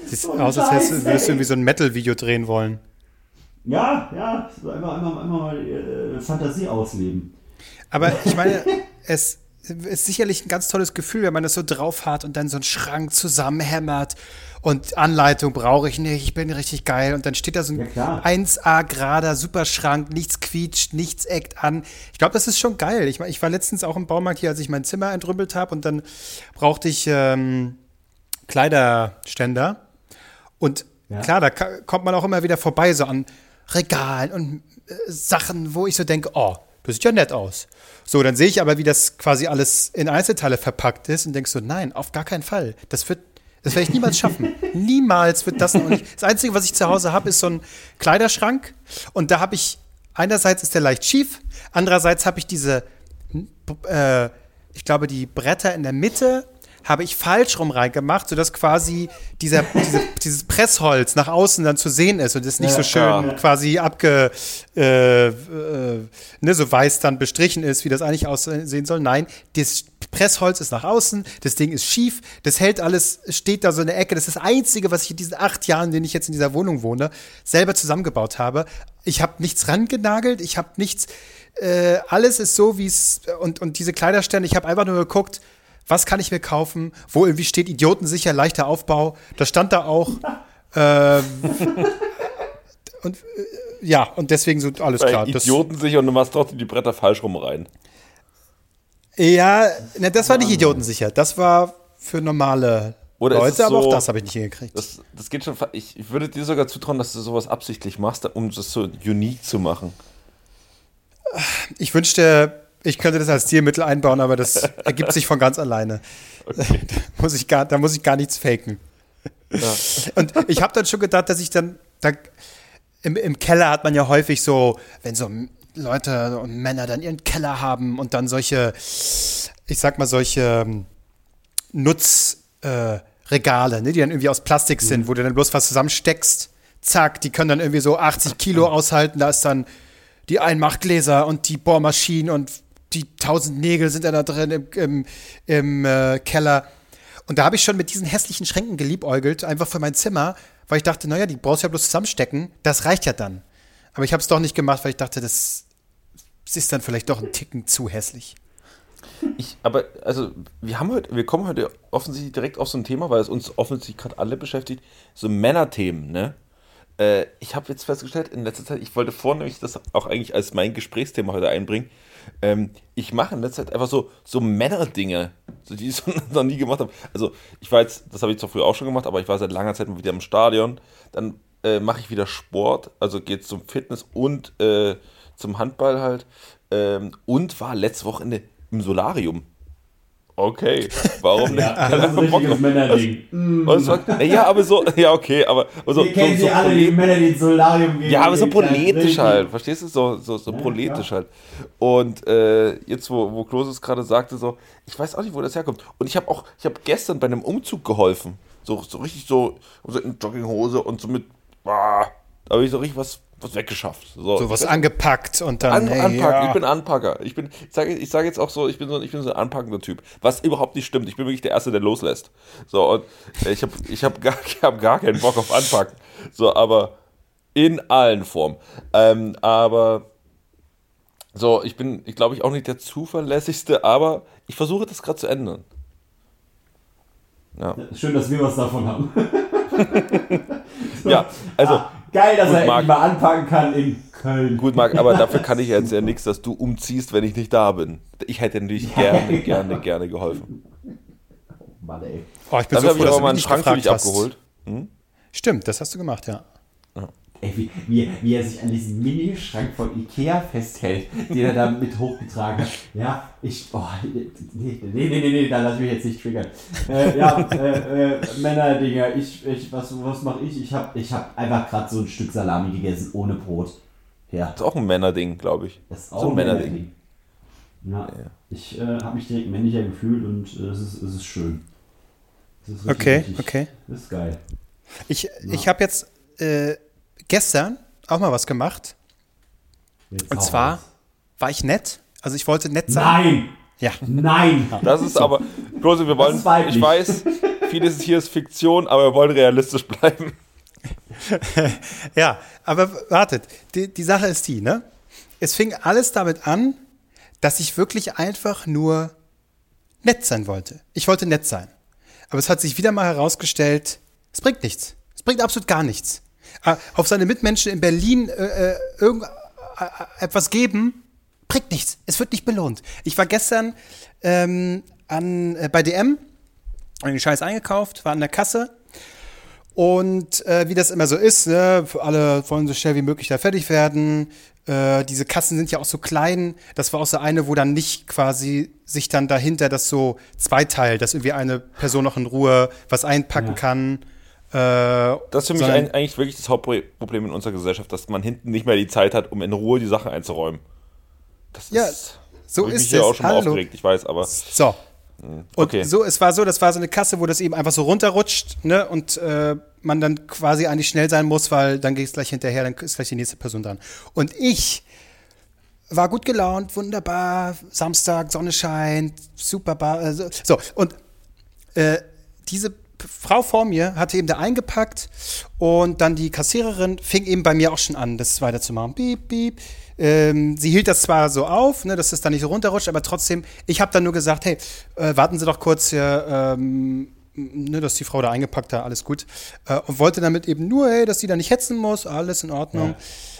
Sieht so aus, als würdest du irgendwie so ein Metal-Video drehen wollen. Ja, ja, einfach, einfach, einfach mal äh, Fantasie ausleben. Aber ich meine, es ist sicherlich ein ganz tolles Gefühl, wenn man das so drauf hat und dann so einen Schrank zusammenhämmert und Anleitung brauche ich nicht, ich bin richtig geil und dann steht da so ein ja, 1A gerader Superschrank, nichts quietscht, nichts eckt an. Ich glaube, das ist schon geil. Ich, ich war letztens auch im Baumarkt hier, als ich mein Zimmer entrümpelt habe und dann brauchte ich ähm, Kleiderständer und ja. klar, da kommt man auch immer wieder vorbei so an Regalen und äh, Sachen, wo ich so denke, oh, das sieht ja nett aus. So, dann sehe ich aber, wie das quasi alles in Einzelteile verpackt ist und denke so, nein, auf gar keinen Fall. Das wird, das werde ich niemals schaffen. niemals wird das noch nicht. Das Einzige, was ich zu Hause habe, ist so ein Kleiderschrank und da habe ich, einerseits ist der leicht schief, andererseits habe ich diese, äh, ich glaube, die Bretter in der Mitte habe ich falsch rum reingemacht, sodass quasi dieser, diese, dieses Pressholz nach außen dann zu sehen ist und es nicht ja, so schön ja. quasi abge, äh, äh, ne, so weiß dann bestrichen ist, wie das eigentlich aussehen soll. Nein, das Pressholz ist nach außen, das Ding ist schief, das hält alles, steht da so in der Ecke. Das ist das Einzige, was ich in diesen acht Jahren, in denen ich jetzt in dieser Wohnung wohne, selber zusammengebaut habe. Ich habe nichts rangenagelt, ich habe nichts, äh, alles ist so, wie es, und, und diese Kleiderstände, ich habe einfach nur geguckt, was kann ich mir kaufen, wo irgendwie steht idiotensicher, leichter Aufbau. Da stand da auch. ähm, und äh, ja, und deswegen so alles Weil klar. Das, Idioten sich und du machst trotzdem die Bretter falsch rum rein. ja, ne, das war nicht idiotensicher. Das war für normale Oder Leute, aber auch so- das habe ich nicht hingekriegt. Das, das geht schon. ich würde dir sogar zutrauen, dass du sowas absichtlich machst, um das so unique zu machen. Ich wünschte, ich könnte das als Stilmittel einbauen, aber das ergibt sich von ganz alleine. Da muss ich gar, da muss ich gar nichts faken. Und ich habe dann schon gedacht, dass ich dann, da, im, im Keller hat man ja häufig so, wenn so Leute und Männer dann ihren Keller haben und dann solche, ich sag mal, solche ähm, Nutzregale, äh, ne, die dann irgendwie aus Plastik sind, wo du dann bloß was zusammensteckst. Zack, die können dann irgendwie so 80 Kilo aushalten. Da ist dann die Einmachgläser und die Bohrmaschinen und die tausend Nägel sind da drin im, im, im äh, Keller. Und da habe ich schon mit diesen hässlichen Schränken geliebäugelt, einfach für mein Zimmer, weil ich dachte, naja, die brauchst du ja bloß zusammenstecken, das reicht ja dann. Aber ich habe es doch nicht gemacht, weil ich dachte, das ist dann vielleicht doch ein Ticken zu hässlich. Ich, aber, also, wir haben heute, wir kommen heute offensichtlich direkt auf so ein Thema, weil es uns offensichtlich gerade alle beschäftigt, so Männerthemen, ne? Äh, ich habe jetzt festgestellt, in letzter Zeit, ich wollte vornehmlich das auch eigentlich als mein Gesprächsthema heute einbringen. Ähm, ich mache in letzter Zeit einfach so, so Männerdinge, so, die ich so noch nie gemacht habe. Also, ich war jetzt, das habe ich zwar früher auch schon gemacht, aber ich war seit langer Zeit mal wieder im Stadion. Dann äh, mache ich wieder Sport, also geht zum Fitness und äh, zum Handball halt. Ähm, und war letzte Wochenende im Solarium. Okay, warum nicht? Ja, das ist ein richtiges Männerding. Mm. Und es war, ja, aber so, ja, okay, aber so, Wir kennen so, so alle, die Männer, die ins Solarium gehen. ja, aber so politisch halt, verstehst du? So, so, so Ja, politisch klar. halt. Und äh, jetzt, wo, wo Klose es gerade sagte, so, ich weiß auch nicht, wo das herkommt. Und ich habe auch, ich habe gestern bei einem Umzug geholfen. So, so richtig so, so in Jogginghose und so mit, ah, da habe ich so richtig was, was weggeschafft. So, So was angepackt und dann. An, hey, anpacken. ja. Ich bin Anpacker. Ich bin, ich sage ich sage jetzt auch so, ich bin so, ich bin so ein anpackender Typ. Was überhaupt nicht stimmt. Ich bin wirklich der Erste, der loslässt. So, und ich habe ich hab gar, ich hab gar keinen Bock auf Anpacken. So, aber in allen Formen. Ähm, aber so, ich bin, ich glaube ich, auch nicht der zuverlässigste, aber ich versuche das gerade zu ändern. Ja, Schön, dass wir was davon haben. ja also. Ah, geil, dass Gut, er Marc. mal anpacken kann in Köln. Gut, Marc, aber dafür kann ich jetzt ja nichts, dass du umziehst, wenn ich nicht da bin. Ich hätte natürlich gerne, gerne, gerne geholfen. Mann, ey. Oh, ich bin Dafür so habe froh, ich dass aber du mal mich einen nicht Schrank gefragt hast. abgeholt. Hm? Stimmt, das hast du gemacht, ja. Ey, wie, wie, wie er sich an diesem Mini-Schrank von Ikea festhält, den er da mit hochgetragen hat. Ja, ich. Oh, nee, nee, nee, nee, nee, da lass mich jetzt nicht triggern. Äh, ja, äh, äh, Männerdinger, ich, ich, was, was mache ich? Ich habe ich hab einfach gerade so ein Stück Salami gegessen ohne Brot. Ja, Das ist auch ein Männerding, glaube ich. das ist so auch ein ein Männerding. Männerding. Ja, ich äh, habe mich direkt männlicher gefühlt und äh, es, ist, es ist schön. Es ist richtig, Okay, richtig- okay. Das ist geil. Ich, ich habe jetzt äh, gestern auch mal was gemacht. Jetzt Und zwar war ich nett. Also ich wollte nett sein. Nein! Ja. Nein! Das ist aber, Klose, wir wollen, ich weiß, vieles hier ist Fiktion, aber wir wollen realistisch bleiben. Ja, aber wartet, die, die Sache ist die, ne? Es fing alles damit an, dass ich wirklich einfach nur nett sein wollte. Ich wollte nett sein. Aber es hat sich wieder mal herausgestellt, es bringt nichts. Es bringt absolut gar nichts. Äh, Auf seine Mitmenschen in Berlin äh, äh, irgend, äh, etwas geben, bringt nichts. Es wird nicht belohnt. Ich war gestern ähm, an, äh, bei DM, hab den Scheiß eingekauft, war an der Kasse und äh, wie das immer so ist, ne, für alle wollen so schnell wie möglich da fertig werden. Äh, diese Kassen sind ja auch so klein. Das war auch so eine, wo dann nicht quasi sich dann dahinter das so zweiteilt, dass irgendwie eine Person noch in Ruhe was einpacken Ja. kann. Äh, Das ist für mich ein, eigentlich wirklich das Hauptproblem in unserer Gesellschaft, dass man hinten nicht mehr die Zeit hat, um in Ruhe die Sachen einzuräumen. Das Ja, ist, so ich mich ist hier es. auch schon mal Hallo. aufgeregt, ich weiß, aber So. Und okay. so, es war so, das war so eine Kasse, wo das eben einfach so runterrutscht, ne? Und äh, man dann quasi eigentlich schnell sein muss, weil dann geht es gleich hinterher, dann ist gleich die nächste Person dran. Und ich war gut gelaunt, wunderbar, Samstag, Sonne scheint, super, bar, äh, so. Und äh, diese Frau vor mir hatte eben da eingepackt und dann die Kassiererin fing eben bei mir auch schon an, das weiterzumachen. Piep, piep. Ähm, sie hielt das zwar so auf, ne, dass es da nicht so runterrutscht, aber trotzdem, ich habe dann nur gesagt, hey, äh, warten Sie doch kurz hier, ähm, ne, dass die Frau da eingepackt hat, alles gut. Äh, und wollte damit eben nur, hey, dass sie da nicht hetzen muss, alles in Ordnung. Ja.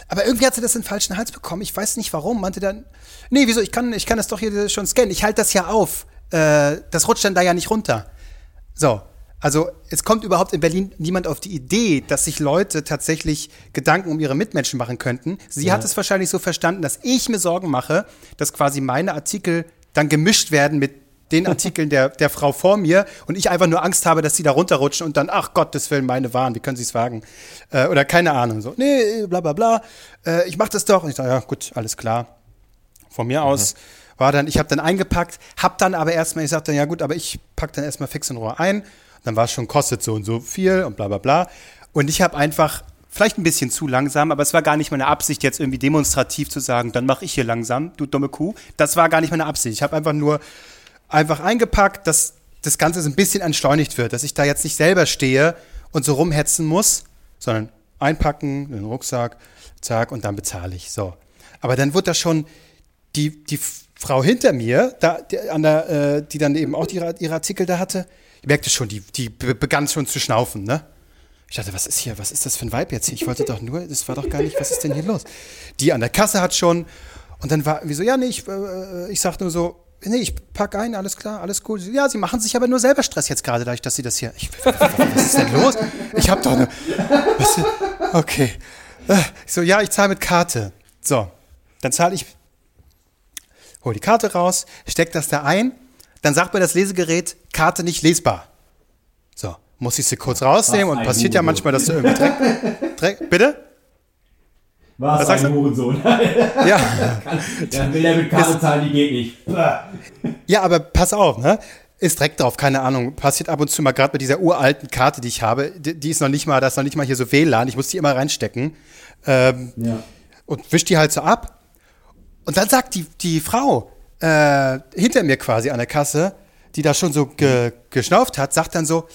Aber irgendwie hat sie das in den falschen Hals bekommen. Ich weiß nicht warum. Meinte dann, nee, wieso? Ich kann, ich kann das doch hier schon scannen. Ich halte das ja auf. Äh, das rutscht dann da ja nicht runter. So. Also es kommt überhaupt in Berlin niemand auf die Idee, dass sich Leute tatsächlich Gedanken um ihre Mitmenschen machen könnten. Sie Ja. hat es wahrscheinlich so verstanden, dass ich mir Sorgen mache, dass quasi meine Artikel dann gemischt werden mit den Artikeln der, der Frau vor mir und ich einfach nur Angst habe, dass sie da runterrutschen und dann, ach Gottes Willen, meine Waren, wie können sie es wagen? Äh, oder keine Ahnung, so, nee, bla bla bla, äh, ich mach das doch. Und ich sage, ja gut, alles klar. Von mir aus war dann, ich habe dann eingepackt, hab dann aber erstmal, ich sagte, ja gut, aber ich pack dann erstmal fix in Ruhe ein. Dann war es schon, kostet so und so viel und bla bla bla. Und ich habe einfach, vielleicht ein bisschen zu langsam, aber es war gar nicht meine Absicht, jetzt irgendwie demonstrativ zu sagen, dann mache ich hier langsam, du dumme Kuh. Das war gar nicht meine Absicht. Ich habe einfach nur einfach eingepackt, dass das Ganze so ein bisschen entschleunigt wird, dass ich da jetzt nicht selber stehe und so rumhetzen muss, sondern einpacken, in den Rucksack, zack, und dann bezahle ich. So. Aber dann wird das schon die, die Frau hinter mir, da, die, an der, äh, die dann eben auch ihre, ihre Artikel da hatte, ich merkte schon, die, die be- begann schon zu schnaufen, ne? Ich dachte, was ist hier, was ist das für ein Vibe jetzt hier? Ich wollte doch nur, das war doch gar nicht, was ist denn hier los? Die an der Kasse hat schon, und dann war irgendwie so, ja, nee, ich, äh, ich sag nur so, nee, ich pack ein, alles klar, alles cool. Ja, sie machen sich aber nur selber Stress jetzt gerade, dadurch, dass sie das hier, ich, was ist denn los? Ich hab doch eine, was, okay. Äh, Ich so, ja, ich zahle mit Karte. So, dann zahle ich hol die Karte raus, steck das da ein, dann sagt mir das Lesegerät, Karte nicht lesbar. So, muss ich sie kurz rausnehmen Was und passiert ja Hurensohn. manchmal, dass du irgendwie Dreck, Dreck bitte? Was, Was sagst ein du? Hurensohn. Ja, Dann will er mit Karte zahlen, die geht nicht. Ja, aber pass auf, ne? Ist Dreck drauf, keine Ahnung. Passiert ab und zu mal gerade mit dieser uralten Karte, die ich habe. Die, die ist noch nicht mal, da ist noch nicht mal hier so WLAN. Ich muss die immer reinstecken. Ähm, Ja. und wisch die halt so ab. Und dann sagt die, die Frau äh, hinter mir quasi an der Kasse, die da schon so ge, geschnauft hat, sagt dann so,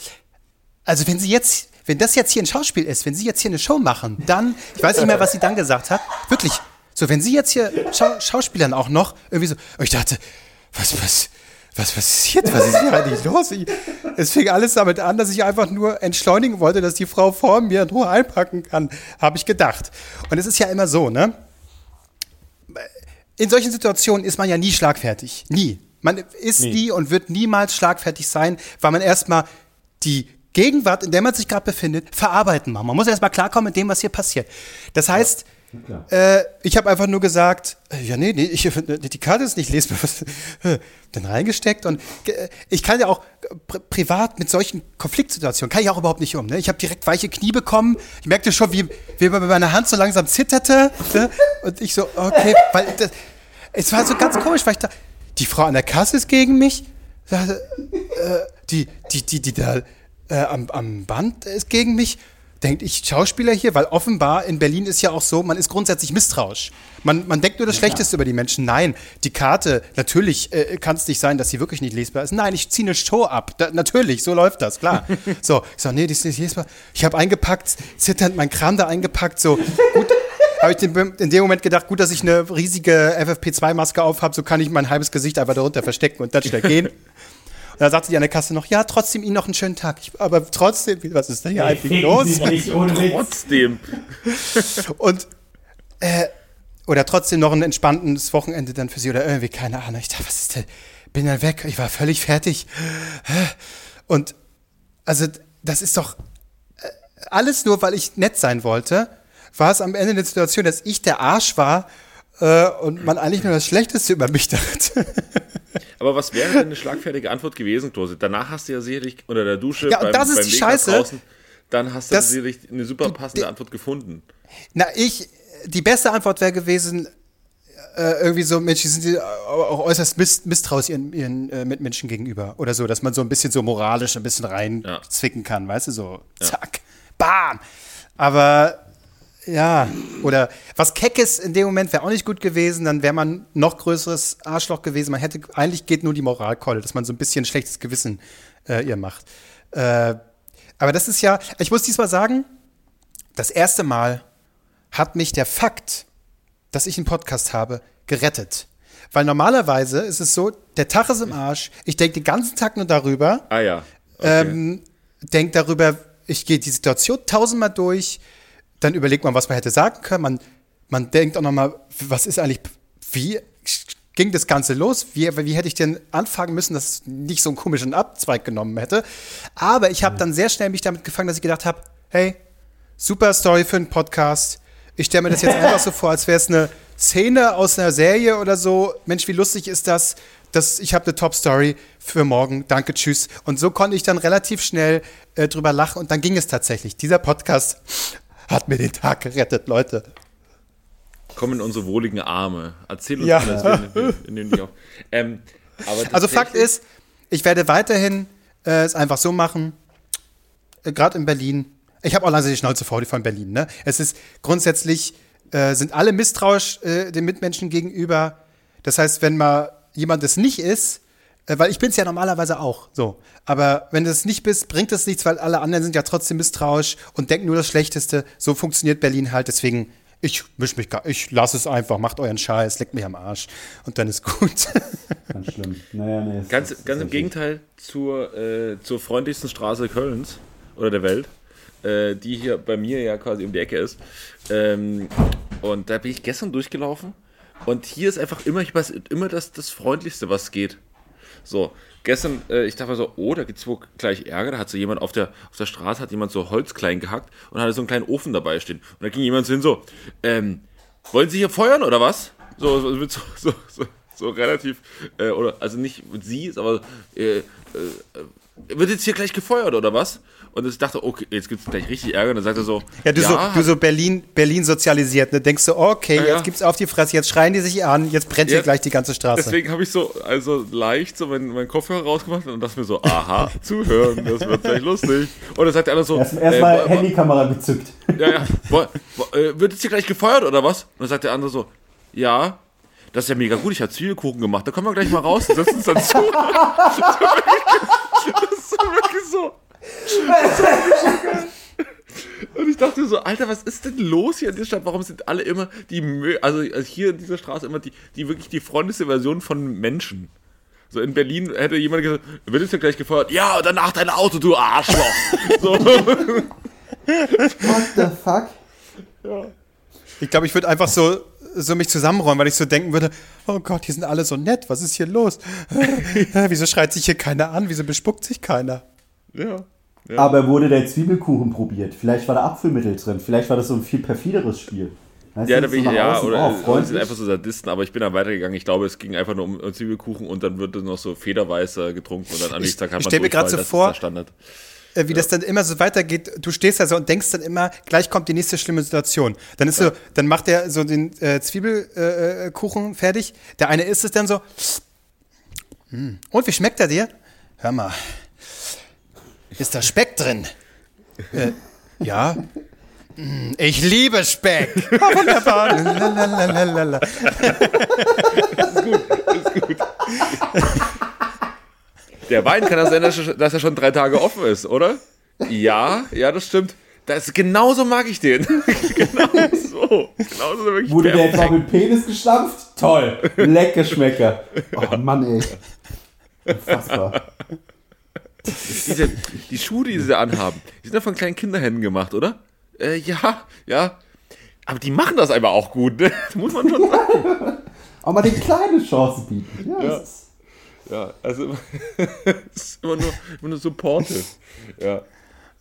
also wenn sie jetzt, wenn das jetzt hier ein Schauspiel ist, wenn sie jetzt hier eine Show machen, dann, ich weiß nicht mehr, was sie dann gesagt hat, wirklich, so wenn sie jetzt hier Schau, Schauspielern auch noch, irgendwie so, und ich dachte, was, was, was passiert, was ist hier eigentlich los? Ich, es fing alles damit an, dass ich einfach nur entschleunigen wollte, dass die Frau vor mir in Ruhe einpacken kann, habe ich gedacht. Und es ist ja immer so, ne? In solchen Situationen ist man ja nie schlagfertig. Nie. Man ist Nie. nie und wird niemals schlagfertig sein, weil man erstmal die Gegenwart, in der man sich gerade befindet, verarbeiten muss. Man muss erstmal klarkommen mit dem, was hier passiert. Das heißt, klar. äh, ich habe einfach nur gesagt, äh, ja, nee, nee, ich, die Karte ist nicht lesbar. Dann reingesteckt und äh, ich kann ja auch pri privat mit solchen Konfliktsituationen, kann ich auch überhaupt nicht um. Ne? Ich habe direkt weiche Knie bekommen. Ich merkte schon, wie, wie meine Hand so langsam zitterte. Ne? Und ich so, okay, weil das, es war so ganz komisch, weil ich da, die Frau an der Kasse ist gegen mich, äh, die, die, die, die da äh, am, am Band ist gegen mich. Denkt ich Schauspieler hier, weil offenbar in Berlin ist ja auch so, man ist grundsätzlich misstrauisch. Man, man denkt nur das Schlechteste über die Menschen. Nein, die Karte, natürlich äh, kann es nicht sein, dass sie wirklich nicht lesbar ist. Nein, ich ziehe eine Show ab. Da, natürlich, so läuft das, klar. so, ich sage, nee, die ist nicht lesbar. Ich habe eingepackt, zitternd mein Kram da eingepackt, so gut. Habe ich in dem Moment gedacht, gut, dass ich eine riesige FFP2-Maske auf habe, so kann ich mein halbes Gesicht einfach darunter verstecken und dann schnell gehen. Da sagte die an der Kasse noch, ja, trotzdem Ihnen noch einen schönen Tag. Ich, aber trotzdem, wie- was ist denn hier eigentlich los? Trotzdem. Und äh, oder trotzdem noch ein entspanntes Wochenende dann für sie oder irgendwie, keine Ahnung. Ich dachte, was ist denn? Bin dann weg, ich war völlig fertig. Und also, das ist doch äh, alles nur, weil ich nett sein wollte, war es am Ende eine Situation, dass ich der Arsch war äh, und man eigentlich nur das Schlechteste über mich dachte. Aber was wäre denn eine schlagfertige Antwort gewesen, Klose? Danach hast du ja sicherlich unter der Dusche Ja, und das ist die Weg nach Scheiße. draußen, dann hast du Das- sicherlich eine super passende Antwort gefunden. Na, ich, die beste Antwort wäre gewesen, äh, irgendwie so, Mensch, die sind die auch äußerst miss, misstrauisch ihren, ihren äh, Mitmenschen gegenüber oder so, dass man so ein bisschen so moralisch ein bisschen reinzwicken kann, weißt du, so zack, bam. Aber ja, oder was Keckes in dem Moment wäre auch nicht gut gewesen, dann wäre man noch größeres Arschloch gewesen. Man hätte, eigentlich geht nur die Moralkeule, dass man so ein bisschen schlechtes Gewissen äh, ihr macht. Äh, aber das ist ja, ich muss diesmal sagen, das erste Mal hat mich der Fakt, dass ich einen Podcast habe, gerettet. Weil normalerweise ist es so, der Tag ist im Arsch, ich denke den ganzen Tag nur darüber, Ah ja. Okay. ähm, denkt darüber, ich gehe die Situation tausendmal durch, dann überlegt man, was man hätte sagen können, man man denkt auch nochmal, was ist eigentlich, wie ging das Ganze los? Wie, wie hätte ich denn anfangen müssen, dass es nicht so einen komischen Abzweig genommen hätte? Aber ich habe dann sehr schnell mich damit gefangen, dass ich gedacht habe, hey, super Story für einen Podcast. Ich stelle mir das jetzt einfach so vor, als wäre es eine Szene aus einer Serie oder so. Mensch, wie lustig ist das? das ich habe eine Top-Story für morgen. Danke, tschüss. Und so konnte ich dann relativ schnell äh, drüber lachen und dann ging es tatsächlich. Dieser Podcast hat mir den Tag gerettet, Leute. Komm in unsere wohligen Arme. Erzähl uns Ja. alles. Wir, wir, wir. Ähm, Also Fakt ist, ich werde weiterhin äh, es einfach so machen, äh, gerade in Berlin. Ich habe auch langsam die Schnauze vor von Berlin. Ne? Es ist grundsätzlich, äh, sind alle misstrauisch äh, den Mitmenschen gegenüber. Das heißt, wenn mal jemand es nicht ist, weil ich bin es ja normalerweise auch so. Aber wenn du es nicht bist, bringt es nichts, weil alle anderen sind ja trotzdem misstrauisch und denken nur das Schlechteste. So funktioniert Berlin halt. Deswegen, ich misch mich gar, ich lasse es einfach, macht euren Scheiß, leckt mich am Arsch und dann ist gut. Ganz schlimm. Naja, nee, Ganz, ist- ganz ist im Gegenteil zur, äh, zur freundlichsten Straße Kölns oder der Welt, äh, die hier bei mir ja quasi um die Ecke ist. Ähm, und da bin ich gestern durchgelaufen und hier ist einfach immer, ich weiß, immer das, das Freundlichste, was geht. So, gestern, äh, ich dachte mir so, oh, da gibt's wohl gleich Ärger. Da hat so jemand auf der, auf der Straße, hat jemand so Holz klein gehackt und hatte so einen kleinen Ofen dabei stehen. Und da ging jemand so hin so, ähm, wollen Sie hier feuern oder was? So, so, so, so, so, so relativ, äh, oder, also nicht sie, aber, äh, äh, wird jetzt hier gleich gefeuert oder was? Und ich dachte, okay, jetzt gibt's gleich richtig Ärger. Und dann sagt er so, Ja, du, so, du so Berlin, Berlin sozialisiert, ne? Denkst du, okay, Ja, ja. jetzt gibt's auf die Fresse, jetzt schreien die sich an, jetzt brennt hier Ja. gleich die ganze Straße. Deswegen habe ich so, also leicht so meinen mein Kopfhörer rausgemacht und dachte mir so, aha, zuhören, das wird gleich lustig. Und dann sagt der andere so, Erst- Erstmal äh, wo- Handykamera gezückt. Ja, ja. Wo, wo, äh, wird jetzt hier gleich gefeuert oder was? Und dann sagt der andere so, ja, das ist ja mega gut, ich habe Zwiebelkuchen gemacht, da kommen wir gleich mal raus und setzen uns dann zu. das ist so wirklich so. Und ich dachte so, Alter, was ist denn los hier in der Stadt? Warum sind alle immer die, Mö also also hier in dieser Straße immer die, die wirklich die freundlichste Version von Menschen? So in Berlin hätte jemand gesagt, wird jetzt ja gleich gefeuert? Ja, und danach dein Auto, du Arschloch. So. What the fuck? Ich glaube, ich würde einfach so, so mich zusammenräumen, weil ich so denken würde, oh Gott, hier sind alle so nett, was ist hier los? Wieso schreit sich hier keiner an? Wieso bespuckt sich keiner? ja. Aber wurde der Zwiebelkuchen probiert? Vielleicht war da Apfelmittel drin. Vielleicht war das so ein viel perfideres Spiel. Weißt Ja, du, da bin ich, ja, außen, oder, oh, sind einfach so Sadisten, aber ich bin da weitergegangen. Ich glaube, es ging einfach nur um, Zwiebelkuchen und dann wird noch so Federweißer getrunken und dann am Ich- nächsten Tag hat ich man stell mir grad Durchfall. so das vor-. Äh, wie das dann immer so weitergeht, du stehst da so und denkst dann immer, gleich kommt die nächste schlimme Situation. Dann ist so, dann macht er so den äh, Zwiebelkuchen äh, Kuchen fertig. Der eine isst es dann so. Hm. Und wie schmeckt er dir? Hör mal. Ist da Speck drin? äh, ja. Hm, Ich liebe Speck. Ah, wunderbar. Lalalala. Der Wein kann das sein, dass er- schon drei Tage offen ist, oder? Ja, ja, das stimmt. Das, genauso mag ich den. genau so. Genauso wirklich Wurde der etwa mit Penis gestampft? Toll. Lecker Schmecker. Oh Mann, ey. Unfassbar. Diese, die Schuhe, die sie anhaben, die sind ja von kleinen Kinderhänden gemacht, oder? Äh, ja, ja. Aber die machen das einfach auch gut, ne? Das muss man schon sagen. Auch mal den kleinen Chance bieten. Ja, Ja. Ja, also es ist immer nur, immer nur supportive. Ja.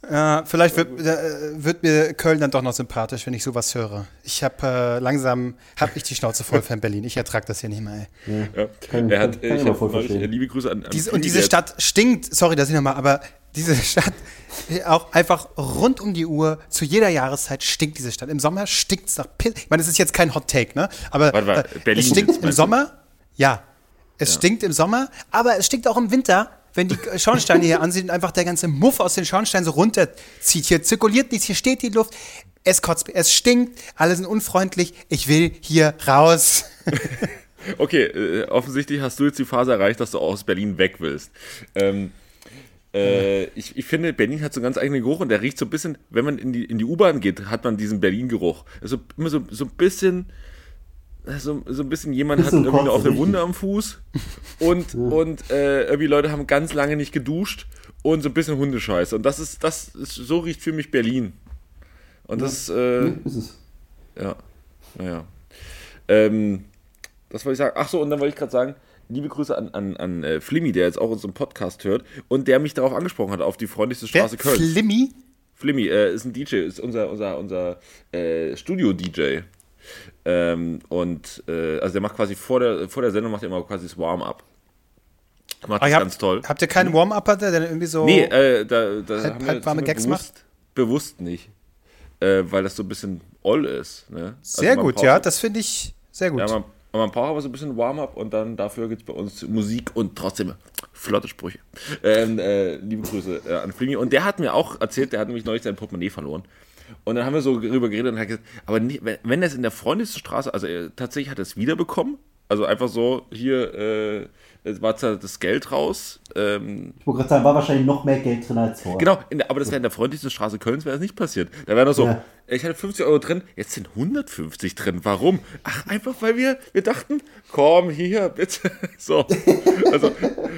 Ja, vielleicht wird, äh, wird mir Köln dann doch noch sympathisch, wenn ich sowas höre. Ich habe äh, langsam, habe ich die Schnauze voll von Berlin. Ich ertrage das hier nicht mehr. Ey. Ja. Kann- er hat, kann ich ich habe voll neulich, äh, liebe Grüße an, an Diese, und diese Stadt stinkt, sorry, dass ich nochmal, aber diese Stadt äh, auch einfach rund um die Uhr, zu jeder Jahreszeit stinkt diese Stadt. Im Sommer stinkt es nach Piss. Ich meine, das ist jetzt kein Hot Take, ne? Aber Warte, warte, äh, Berlin es stinkt jetzt, im? Sommer, ja. Es stinkt im Sommer, aber es stinkt auch im Winter, wenn die Schornsteine hier ansieht und einfach der ganze Muff aus den Schornsteinen so runterzieht. Hier zirkuliert nichts, hier steht die Luft. Es kotzt, es stinkt, alle sind unfreundlich. Ich will hier raus. Okay, äh, offensichtlich hast du jetzt die Phase erreicht, dass du aus Berlin weg willst. Ähm, äh, ich, ich finde, Berlin hat so einen ganz eigenen Geruch und der riecht so ein bisschen, wenn man in die, in die U-Bahn geht, hat man diesen Berlin-Geruch. Also immer so, so ein bisschen, so, so ein bisschen jemand hat irgendwie eine offene Wunde am Fuß und, und äh, irgendwie Leute haben ganz lange nicht geduscht und so ein bisschen Hundescheiße. Und das ist, das ist, so riecht für mich Berlin. Und das, äh, ist es. ja. Ja. Ähm, das wollte ich sagen. Ach so, und dann wollte ich gerade sagen, liebe Grüße an, an, an äh, Flimmy, der jetzt auch unseren Podcast hört und der mich darauf angesprochen hat, auf die freundlichste Straße Wer? Köln. Flimmy? Flimmy äh, ist ein DJ, ist unser, unser, unser äh, Studio-DJ. Ähm, und äh, also der macht quasi vor der, vor der Sendung macht er immer quasi das Warm-up. Macht Ah, das ganz habt, toll. Habt ihr keinen Warm-Upper, der dann irgendwie so. Nee, äh, da, da Halb- haben wir, halb warme Gags bewusst, bewusst nicht. Äh, weil das so ein bisschen oll ist. Ne? sehr Also gut, braucht ja, das finde ich sehr gut. Ja, man, man braucht aber so ein bisschen Warm-up und dann dafür gibt es bei uns Musik und trotzdem flotte Sprüche. Ähm, äh, liebe Grüße äh, an Flingy. Und der hat mir auch erzählt, der hat nämlich neulich sein Portemonnaie verloren. Und dann haben wir so darüber geredet und hat gesagt, aber nicht, wenn, wenn er es in der Freundesstraße, also er, tatsächlich hat er es wiederbekommen. Also einfach so, hier, äh, es war zwar das Geld raus. Ähm, Ich wollte gerade sagen, war wahrscheinlich noch mehr Geld drin als vorher. genau, in der, aber das wäre in der freundlichsten Straße Kölns wäre das nicht passiert. Da wäre noch so, Ja. ich hatte 50 Euro drin, jetzt sind 150 drin. Warum? Ach, einfach weil wir, wir dachten, komm hier, bitte. So. Also,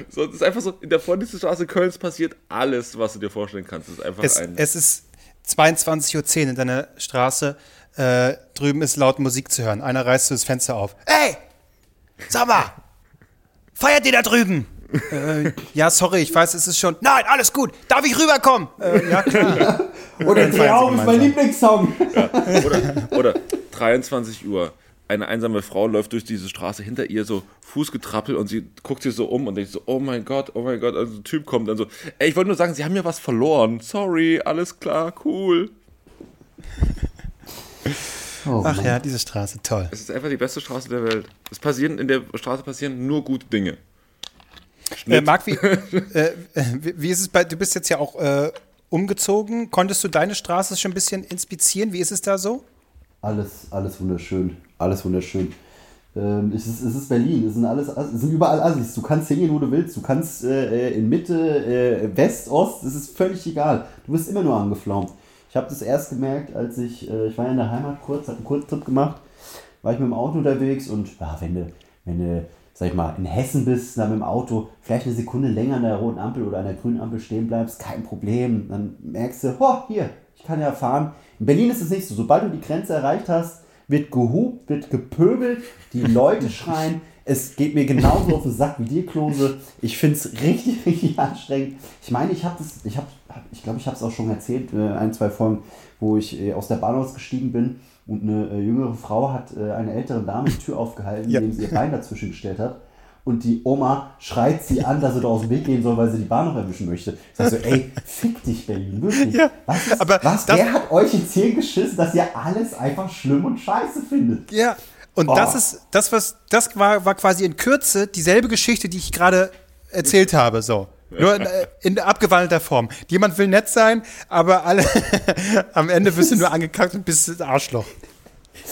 so, das ist einfach so, in der freundlichsten Straße Kölns passiert alles, was du dir vorstellen kannst. Das ist einfach es, ein. es ist 22.10 Uhr in deiner Straße. Äh, drüben ist laut Musik zu hören. Einer reißt das Fenster auf. Ey! Sag mal! Feiert ihr da drüben? äh, ja, sorry, ich weiß, es ist schon. Nein, alles gut. Darf ich rüberkommen? Äh, ja, klar. Oder feiern sie Dreh auf ist mein. Lieblingssong. Oder, oder 23 Uhr. Eine einsame Frau läuft durch diese Straße hinter ihr so Fußgetrappel und sie guckt sich so um und denkt so, oh mein Gott, oh mein Gott, also ein Typ kommt dann so, ey, ich wollte nur sagen, sie haben mir was verloren. Sorry, alles klar, cool. Oh, Ach ja, diese Straße, toll. Es ist einfach die beste Straße der Welt. Es passieren, in der Straße passieren nur gute Dinge. Äh, Marc, wie, äh, wie, wie ist es bei, du bist jetzt ja auch äh, umgezogen. Konntest du deine Straße schon ein bisschen inspizieren? Wie ist es da so? Alles, alles wunderschön. Alles wunderschön. Ähm, es, ist, es ist Berlin. Es sind, alles, es sind überall Assis. Du kannst hingehen, wo du willst. Du kannst äh, in Mitte, äh, West, Ost. Es ist völlig egal. Du wirst immer nur angeflaumt. Ich habe das erst gemerkt, als ich, äh, ich war ja in der Heimat kurz, habe einen Kurztrip gemacht, war ich mit dem Auto unterwegs und ja, wenn du, wenn du, sag ich mal, in Hessen bist, dann mit dem Auto vielleicht eine Sekunde länger an der roten Ampel oder an der grünen Ampel stehen bleibst, kein Problem. Dann merkst du, oh, hier, ich kann ja fahren. In Berlin ist es nicht so. Sobald du die Grenze erreicht hast, wird gehupt, wird gepöbelt, die Leute schreien. Es geht mir genauso auf den Sack wie dir, Klose. Ich finde es richtig, richtig anstrengend. Ich meine, ich habe das, ich habe, ich glaube, ich habe es auch schon erzählt, äh, ein, zwei Folgen, wo ich äh, aus der Bahn ausgestiegen bin und eine äh, jüngere Frau hat einer älteren Dame die Tür aufgehalten, Ja. indem sie ihr Bein dazwischen gestellt hat. Und die Oma schreit sie an, dass sie da aus dem Weg gehen soll, weil sie die Bahn noch erwischen möchte. Ich sag so, ey, fick dich, Berlin, wirklich. Ja, was ist, aber was, wer hat euch in Zählen geschissen, dass ihr alles einfach schlimm und scheiße findet? Ja. Und Oh. das ist, das, was, das war, war quasi in Kürze dieselbe Geschichte, die ich gerade erzählt habe, so. Nur in, äh, in abgewandelter Form. Jemand will nett sein, aber alle, am Ende wirst du nur angekackt und bist ein Arschloch.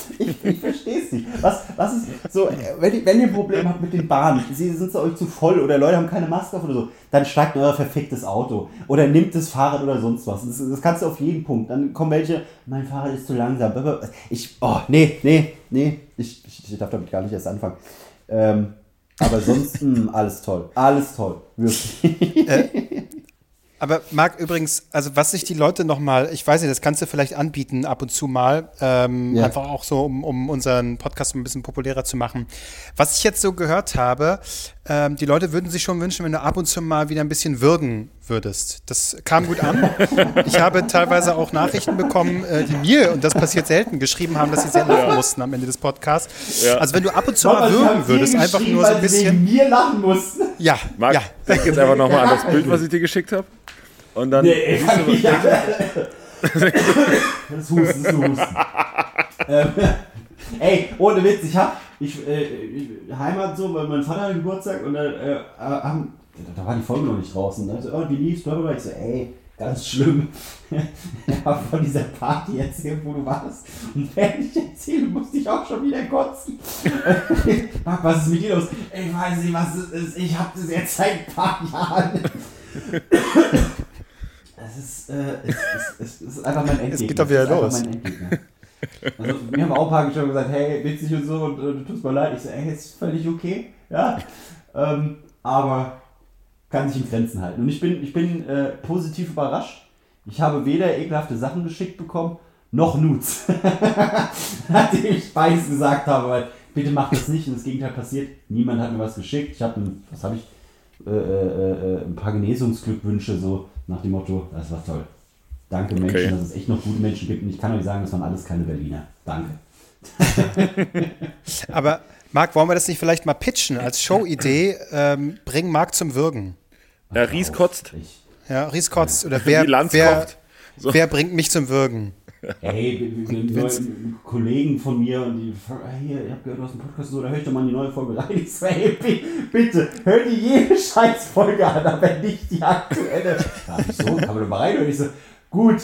Ich, ich verstehe es nicht. Was, was ist so, äh, wenn, ihr- wenn ihr ein Problem habt mit den Bahnen, sie sind euch zu voll oder Leute haben keine Maske auf oder so, dann steigt euer verficktes Auto oder nimmt das Fahrrad oder sonst was. Das, das kannst du auf jeden Punkt. Dann kommen welche, mein Fahrrad ist zu langsam. Ich, oh, nee, nee, nee, ich, ich, ich darf damit gar nicht erst anfangen. Ähm, aber sonst, mh, alles toll. Alles toll. Wirklich. Aber Marc, übrigens, also was sich die Leute nochmal, ich weiß nicht, das kannst du vielleicht anbieten ab und zu mal, ähm, Ja. einfach auch so, um, um unseren Podcast ein bisschen populärer zu machen. Was ich jetzt so gehört habe, ähm, die Leute würden sich schon wünschen, wenn du ab und zu mal wieder ein bisschen würgen würdest. Das kam gut an. Ich habe teilweise auch Nachrichten bekommen, äh, die mir, und das passiert selten, geschrieben haben, dass sie sehr lachen mussten am Ende des Podcasts. Ja. Also wenn du ab und zu mal würgen würdest, einfach nur so ein bisschen. wegen mir lachen mussten. Ja, Marc, ja. denk jetzt einfach nochmal an das Bild, was ich dir geschickt habe. Und dann Nee, siehst du, ja. Das Husten, das Husten. ähm, ey, ohne Witz, ich hab, ich, äh, ich, Heimat so, weil mein Vater hatte Geburtstag und dann äh, haben, da war die Folge noch nicht draußen. Da so, oh, wie lief's, bla, bla, bla. Ich so, ey, ganz schlimm. er hat von dieser Party erzählt, wo du warst. Und wenn ich erzähle, musste ich auch schon wieder kotzen. Marc, was ist mit dir los? Ich weiß nicht, was es ist. Ich hab das jetzt seit ein paar Jahren. Es ist, äh, es, es, es, es ist einfach mein Endgegner. geht doch wieder Es los. Also, mir haben auch ein paar schon gesagt, hey, witzig und so, und äh, du tust mir leid. Ich so, ey, ist völlig okay, ja. Ähm, aber kann sich in Grenzen halten. Und ich bin, ich bin äh, positiv überrascht. Ich habe weder ekelhafte Sachen geschickt bekommen, noch Nudes. Nachdem ich beides gesagt habe, weil bitte macht das nicht und das Gegenteil passiert. Niemand hat mir was geschickt. Ich habe, was habe ich, äh, äh, äh, ein paar Genesungsglückwünsche, so nach dem Motto, das war toll. Danke Menschen, Okay. dass es echt noch gute Menschen gibt. Und ich kann euch sagen, das waren alles keine Berliner. Danke. Aber Marc, wollen wir das nicht vielleicht mal pitchen als Showidee? Ähm, bring Marc zum Würgen. Ja, Ries kotzt. Ich, Ja, Ries kotzt. Oder wer, wer. So. wer bringt mich zum Würgen? Hey, wir- wir- wir- neue Kollegen von mir und die hier, ihr habt gehört, du hast einen Podcast, so, da höre ich doch mal die neue Folge rein. Ich so, hey, bi- bitte, hör dir jede Scheißfolge an, aber nicht die aktuelle. Da hab ich so, kann man doch mal reinhören. Ich so, gut,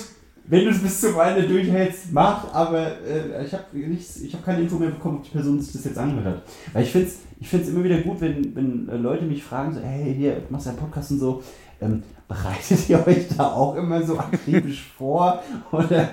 wenn du es bis zum Ende durchhältst, mach, aber äh, ich habe hab keine Info mehr bekommen, ob die Person sich das jetzt angehört hat. Weil ich finde es ich find's immer wieder gut, wenn, wenn äh, Leute mich fragen, so, hey, hier, du machst ja einen Podcast und so, ähm, bereitet ihr euch da auch immer so akribisch vor? Oder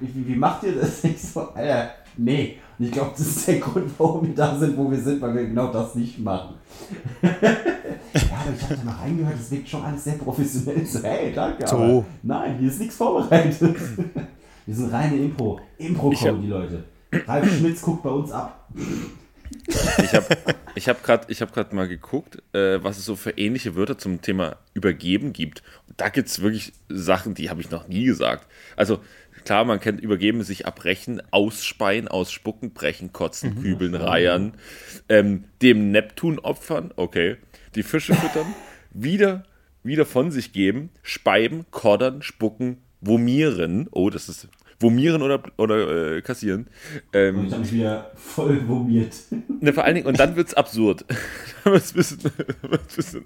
wie, wie macht ihr das? Ich so, Alter, nee. Und ich glaube, das ist der Grund, warum wir da sind, wo wir sind, weil wir genau das nicht machen. ja, aber ich habe da mal reingehört, das wirkt schon alles sehr professionell. So, hey, danke. So. Nein, hier ist nichts vorbereitet. wir sind reine Impro. Impro-Comedy, Leute. Ralf Schmitz guckt bei uns ab. Ich habe ich hab gerade hab mal geguckt, äh, was es so für ähnliche Wörter zum Thema Übergeben gibt. Und da gibt es wirklich Sachen, die habe ich noch nie gesagt. Also klar, man kennt Übergeben, sich abbrechen, ausspeien, ausspucken, brechen, kotzen, kübeln, reiern, ähm, dem Neptun opfern, okay, die Fische füttern, wieder, wieder von sich geben, speiben, koddern, spucken, vomieren, oh, das ist vomieren oder, oder äh, kassieren. Ähm, Und ich habe mich wieder voll vomiert. Ne, vor allen Dingen, und dann wird's absurd. Dann wird's ein bisschen, wird's ein bisschen,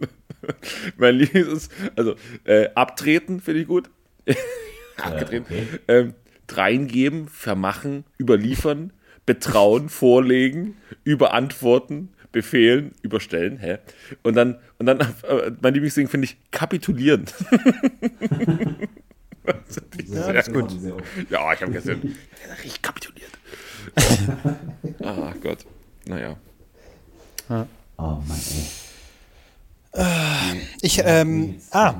mein Lieblings ist, also, äh, abtreten finde ich gut. Abgetreten. okay. Ähm, dreingeben, vermachen, überliefern, betrauen, vorlegen, überantworten, befehlen, überstellen, hä? Und dann, und dann, äh, mein Lieblingsding finde ich, kapitulieren. Ja, das ist gut. ja, ich habe gestern richtig kapituliert. ah Gott. Naja. Oh Mann, ey. Ich, Mir ähm, ah,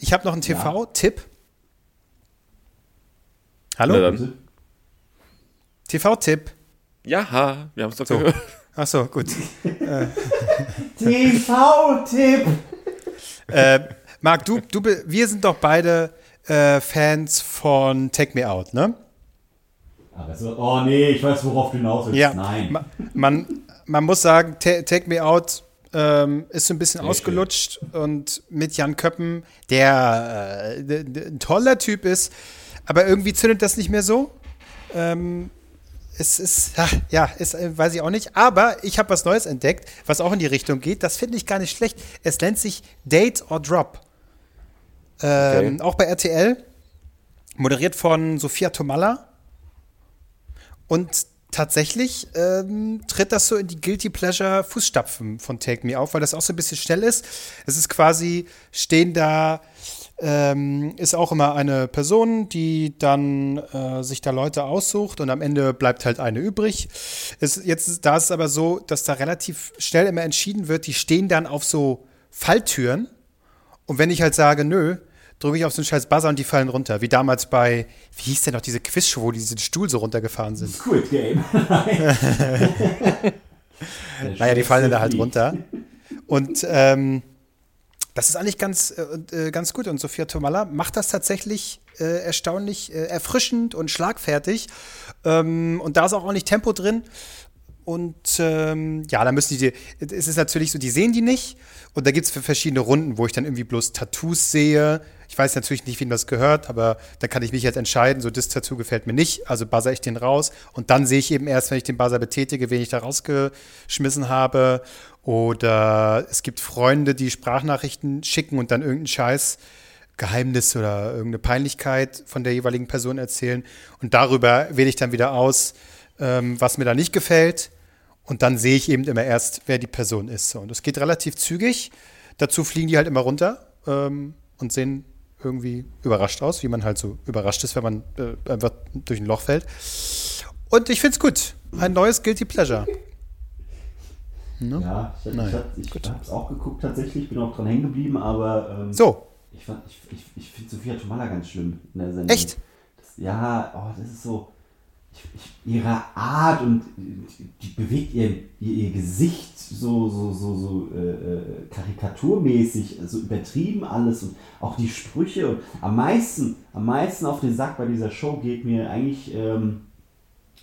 ich habe noch einen TV-Tipp. Na Hallo? Äh, TV-Tipp. Ja, wir haben es doch So. gehört. Achso, gut. TV-Tipp! äh, Marc, du, du, wir sind doch beide äh, Fans von Take Me Out, ne? So, oh nee, ich weiß, worauf du hinaus willst. Ja. Nein. Ma- Man, man muss sagen, Ta- Take Me Out ähm, ist so ein bisschen Sehr ausgelutscht und mit Jan Köppen, der äh, ein toller Typ ist, aber irgendwie zündet das nicht mehr so. Ähm, es ist, ja, ist, äh, weiß ich auch nicht. Aber ich habe was Neues entdeckt, was auch in die Richtung geht. Das finde ich gar nicht schlecht. Es nennt sich Date or Drop. Ähm, Okay. Auch bei RTL. Moderiert von Sophia Tomalla. Und tatsächlich ähm, tritt das so in die Guilty Pleasure Fußstapfen von Take Me auf, weil das auch so ein bisschen schnell ist. Es ist quasi, stehen da, ähm, ist auch immer eine Person, die dann äh, sich da Leute aussucht und am Ende bleibt halt eine übrig. Es, jetzt, da ist es aber so, dass da relativ schnell immer entschieden wird, die stehen dann auf so Falltüren. Und wenn ich halt sage, nö, drücke ich auf so einen scheiß Buzzer und die fallen runter. Wie damals bei, wie hieß denn noch diese Quizshow, wo die diesen Stuhl so runtergefahren sind? Squid Game. Naja, die fallen dann da halt runter. Und ähm, das ist eigentlich ganz, äh, äh, ganz gut. Und Sophia Tomalla macht das tatsächlich äh, erstaunlich äh, erfrischend und schlagfertig. Ähm, und da ist auch ordentlich Tempo drin. Und ähm, ja, da müssen die, es ist natürlich so, die sehen die nicht. Und da gibt es verschiedene Runden, wo ich dann irgendwie bloß Tattoos sehe. Ich weiß natürlich nicht, wem das gehört, aber da kann ich mich jetzt entscheiden, so das Tattoo gefällt mir nicht, also buzzer ich den raus. Und dann sehe ich eben erst, wenn ich den Buzzer betätige, wen ich da rausgeschmissen habe. Oder es gibt Freunde, die Sprachnachrichten schicken und dann irgendeinen Scheiß, Geheimnis oder irgendeine Peinlichkeit von der jeweiligen Person erzählen. Und darüber wähle ich dann wieder aus, ähm, was mir da nicht gefällt. Und dann sehe ich eben immer erst, wer die Person ist. Und das geht relativ zügig. Dazu fliegen die halt immer runter ähm, und sehen irgendwie überrascht aus, wie man halt so überrascht ist, wenn man äh, einfach durch ein Loch fällt. Und ich finde es gut. Ein neues Guilty Pleasure. Ne? Ja, ich, Naja, ich, ich, habe es auch geguckt tatsächlich, bin auch dran hängen geblieben, aber ähm, So, ich, fand- ich, ich, ich finde Sophia Tomalla ganz schlimm in der Sendung. echt? ja, oh, das ist so, ich, ihre Art und die, bewegt ihr, ihr, ihr Gesicht so, so, so, so äh, äh, karikaturmäßig, so übertrieben alles und auch die Sprüche. Und am meisten, am meisten auf den Sack bei dieser Show geht mir eigentlich, ähm,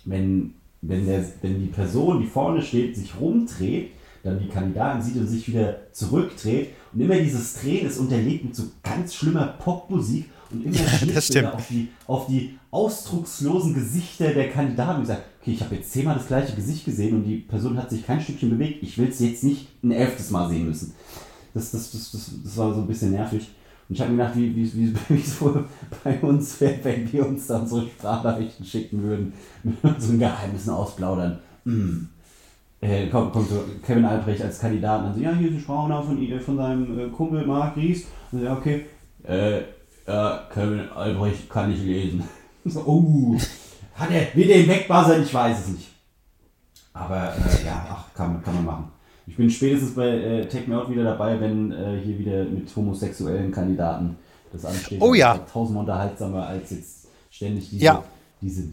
wenn, wenn, der, wenn die Person, die vorne steht, sich rumdreht, dann die Kandidaten sieht und sich wieder zurückdreht. Und immer dieses Drehen ist unterlegt mit so ganz schlimmer Popmusik und immer Ja, auf die, auf die ausdruckslosen Gesichter der Kandidaten und gesagt, okay, ich habe jetzt zehnmal das gleiche Gesicht gesehen und die Person hat sich kein Stückchen bewegt. Ich will es jetzt nicht ein elftes Mal sehen müssen. Das, das, das, das, das war so ein bisschen nervig. Und ich habe mir gedacht, wie, wie, wie, es bei uns wäre, wenn wir uns da unsere Sprachnachrichten schicken würden, mit unseren Geheimnissen ausplaudern. Mm. Äh, kommt, kommt so Kevin Albrecht als Kandidat und dann so, ja, hier ist eine Sprachnachricht von, ihr- von seinem äh, Kumpel Marc Ries. Und so, ja, okay, äh, ja, Kevin Albrecht kann nicht lesen. So, oh, hat er, wird er ihn wegbuzzern? Ich weiß es nicht. Aber äh, ja, ach, kann, kann man machen. Ich bin spätestens bei äh, Take Me Out wieder dabei, wenn äh, hier wieder mit homosexuellen Kandidaten das ansteht. Oh ja. Tausendmal unterhaltsamer als jetzt ständig diese, Ja. diese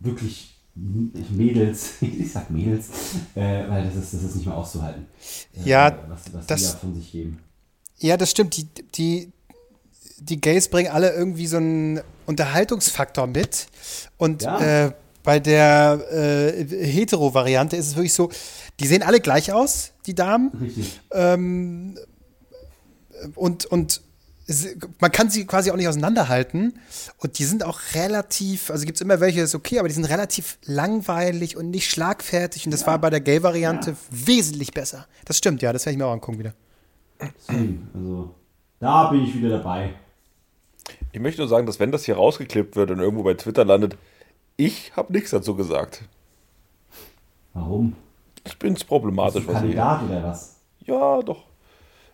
wirklich Mädels, ich sag Mädels, äh, weil das ist, das ist nicht mehr auszuhalten. Äh, Ja, was, was das- die da von sich geben. Ja, das stimmt. Die, die, die Gays bringen alle irgendwie so einen Unterhaltungsfaktor mit. Und Ja. äh, bei der äh, Hetero-Variante ist es wirklich so, die sehen alle gleich aus, die Damen. Richtig. Ähm, und, und es- man kann sie quasi auch nicht auseinanderhalten. Und die sind auch relativ, also gibt es immer welche, ist okay, aber die sind relativ langweilig und nicht schlagfertig. Und das war bei der Gay-Variante wesentlich besser. Das stimmt, ja, das werde ich mir auch angucken wieder. Also da bin ich wieder dabei. Ich möchte nur sagen, dass wenn das hier rausgeklippt wird und irgendwo bei Twitter landet, ich habe nichts dazu gesagt. Warum? Ich bin es Bist problematisch, du was ich. Kandidat oder was? Ja, doch.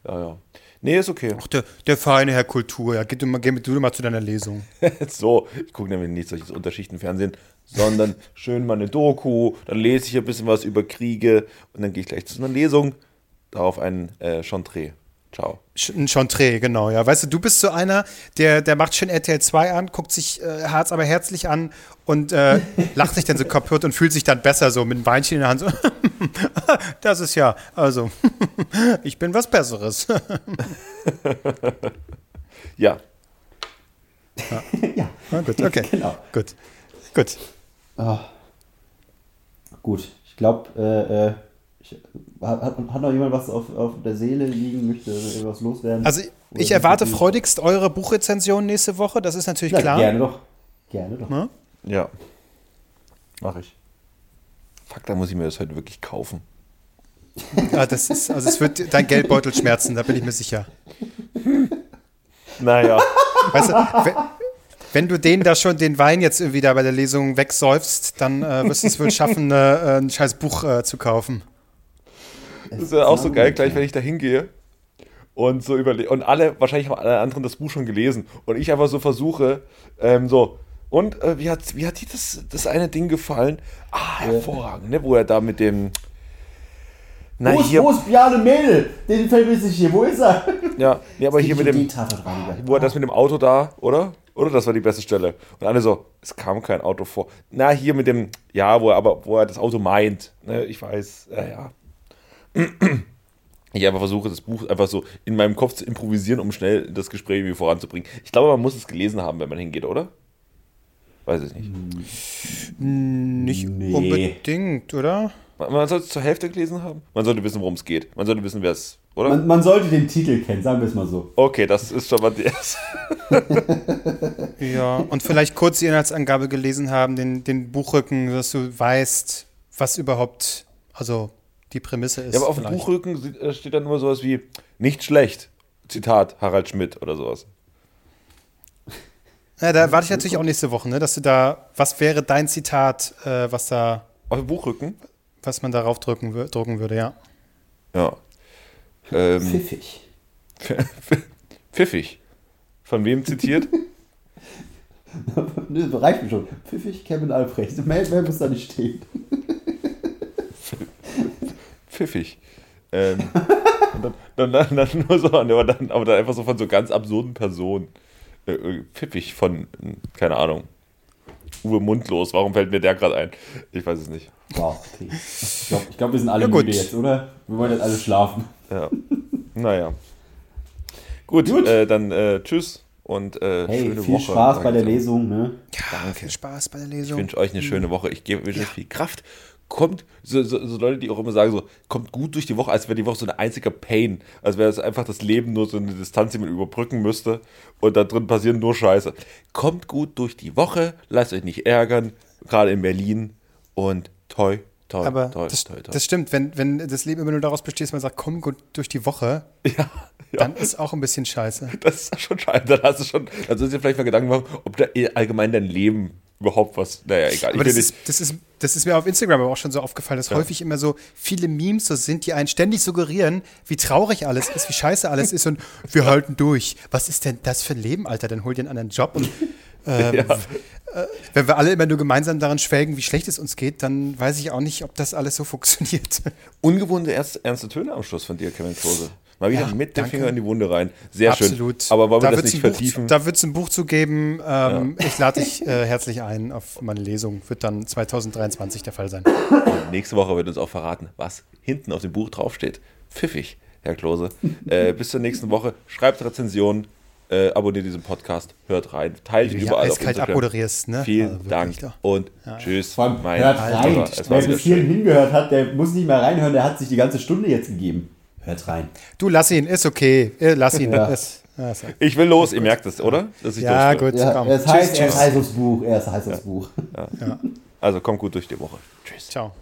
Ja, ja. Nee, ist okay. Ach, der, der feine Herr Kultur, ja, geh du, mal, geh du mal zu deiner Lesung. so, ich gucke nämlich nicht solches Unterschichtenfernsehen, sondern schön mal eine Doku, dann lese ich ein bisschen was über Kriege und dann gehe ich gleich zu einer Lesung. Darauf ein äh, Chantre. Ciao. Ein Chantre, genau, ja. Weißt du, du bist so einer, der, der macht schön RTL 2 an, guckt sich äh, Harz aber herzlich an und äh, lacht sich dann so kaputt und fühlt sich dann besser so mit einem Weinchen in der Hand. So. das ist ja, also, ich bin was Besseres. Ja, ja, Na gut, okay. genau. Gut. Gut. Gut, ich glaube, äh, äh, ich- hat, hat noch jemand was auf, auf der Seele liegen, möchte irgendwas loswerden? Also, ich erwarte freudigst eure Buchrezension nächste Woche, das ist natürlich Na, klar. Gerne doch. Gerne doch. Ne? ja. Mach ich. Fuck, da muss ich mir das heute wirklich kaufen. Ja, das ist, also es wird dein Geldbeutel schmerzen, da bin ich mir sicher. Naja. Weißt du, wenn, wenn du denen da schon den Wein jetzt irgendwie da bei der Lesung wegsäufst, dann äh, wirst du es wohl schaffen, äh, ein scheiß Buch äh, zu kaufen. Das ist ja auch so geil, gleich wenn ich da hingehe und so überlege. Und alle, wahrscheinlich haben alle anderen das Buch schon gelesen. Und ich einfach so versuche, ähm, so, und äh, wie, hat, wie hat dir das, das eine Ding gefallen? Ah, hervorragend, ne? Wo er da mit dem. Na, Wo ist, hier. wo ist Bjarne Mädel? Den vermisse ich hier. Wo ist er? Ja, nee, aber hier mit dem. Wo er das mit dem Auto da, oder? Oder das war die beste Stelle. Und alle so, es kam kein Auto vor. Na, hier mit dem, ja, wo er aber, wo er das Auto meint. Ne, ich weiß, ja, ja. Ich einfach versuche, das Buch einfach so in meinem Kopf zu improvisieren, um schnell das Gespräch irgendwie voranzubringen. Ich glaube, man muss es gelesen haben, wenn man hingeht, oder? Weiß ich nicht. Nicht Nee. unbedingt, oder? Man, man sollte es zur Hälfte gelesen haben. Man sollte wissen, worum es geht. Man sollte wissen, wer es, oder? Man, man sollte den Titel kennen, sagen wir es mal so. okay, das ist schon mal die erste. Ja, und vielleicht kurz die Inhaltsangabe gelesen haben, den, den Buchrücken, dass du weißt, was überhaupt, also die Prämisse ist. Ja, aber auf dem. Buchrücken äh, steht dann immer sowas wie, nicht schlecht. Zitat Harald Schmidt oder sowas. Ja, da warte ich natürlich auch nächste Woche, ne, dass du da, was wäre dein Zitat, äh, was da, Auf dem Buchrücken? was man darauf drücken, drucken würde, ja. Ja. Ähm, Pfiffig. pfiffig. Von wem zitiert? das reicht mir schon. Pfiffig, Kevin Albrecht. Mehr, mehr muss da nicht stehen. Pfiffig. Ähm, und dann, dann, dann, dann nur so, aber dann, aber dann einfach so von so ganz absurden Personen. Äh, äh, pfiffig von, äh, keine Ahnung. Uwe Mundlos. Warum fällt mir der gerade ein? Ich weiß es nicht. Wow, okay. Ich glaube, ich glaub, wir sind alle Ja, gut. müde jetzt, oder? Wir wollen jetzt alle schlafen. Ja. naja. Gut, Gut. Äh, dann äh, tschüss und äh, Hey, schöne viel Woche. Spaß bei ich der. Lesung, ne? Ja, viel Spaß bei der Ich Lesung. wünsche euch eine schöne Woche. Ich gebe euch viel Kraft. Kommt, so, so, so Leute, die auch immer sagen, so, kommt gut durch die Woche, als wäre die Woche so ein einziger Pain. Als wäre es einfach das Leben nur so eine Distanz, die man überbrücken müsste. Und da drin passieren nur Scheiße. Kommt gut durch die Woche, lasst euch nicht ärgern, gerade in Berlin. Und toi, toi, Aber toi, das, toi, toi. das stimmt, wenn, wenn das Leben immer nur daraus besteht, dass man sagt, komm gut durch die Woche, ja, ja. dann ist auch ein bisschen scheiße. Das ist schon scheiße. Dann hast du schon, dann sollst du dir vielleicht mal Gedanken machen, ob da allgemein dein Leben überhaupt was, naja, egal. Aber das ist, das, ist, das ist mir auf Instagram aber auch schon so aufgefallen, dass häufig immer so viele Memes so sind, die einen ständig suggerieren, wie traurig alles ist, wie scheiße alles ist und wir halten durch. Was ist denn das für ein Leben, Alter? Dann hol dir einen anderen Job und äh, Ja. äh, wenn wir alle immer nur gemeinsam daran schwelgen, wie schlecht es uns geht, dann weiß ich auch nicht, ob das alles so funktioniert. Ungewohnte ernste, ernste Töne am Schluss von dir, Kevin Klose. Mal wieder Ja, mit dem danke. Finger in die Wunde rein. Sehr Absolut. schön. Aber wollen wir das wird's nicht ein Buch, vertiefen? Da wird es ein Buch zu geben. Ähm, Ich lade dich äh, herzlich ein auf meine Lesung. Wird dann 2023 der Fall sein. Nächste Woche wird uns auch verraten, was hinten auf dem Buch draufsteht. Pfiffig, Herr Klose. äh, bis zur nächsten Woche. Schreibt Rezensionen, äh, abonniert diesen Podcast, hört rein, teilt ihn du hier überall auf Instagram. abmoderierst, ne? Vielen Also Dank doch. und tschüss. Vor allem, mein hört rein. Wer bis hierhin hingehört hat, der muss nicht mehr reinhören, der hat sich die ganze Stunde jetzt gegeben. Hört rein. Du, lass ihn, ist okay. Äh, Lass ihn. Ja. Ist, ja, ist- Ich will los, ihr merkt es, oder? Dass ich ja gut, Ja, komm. es Tschüss, heißt, er tschüss. ist heiß aufs Buch. Er ist heiß aufs Buch. Also kommt gut durch die Woche. Tschüss. Ciao.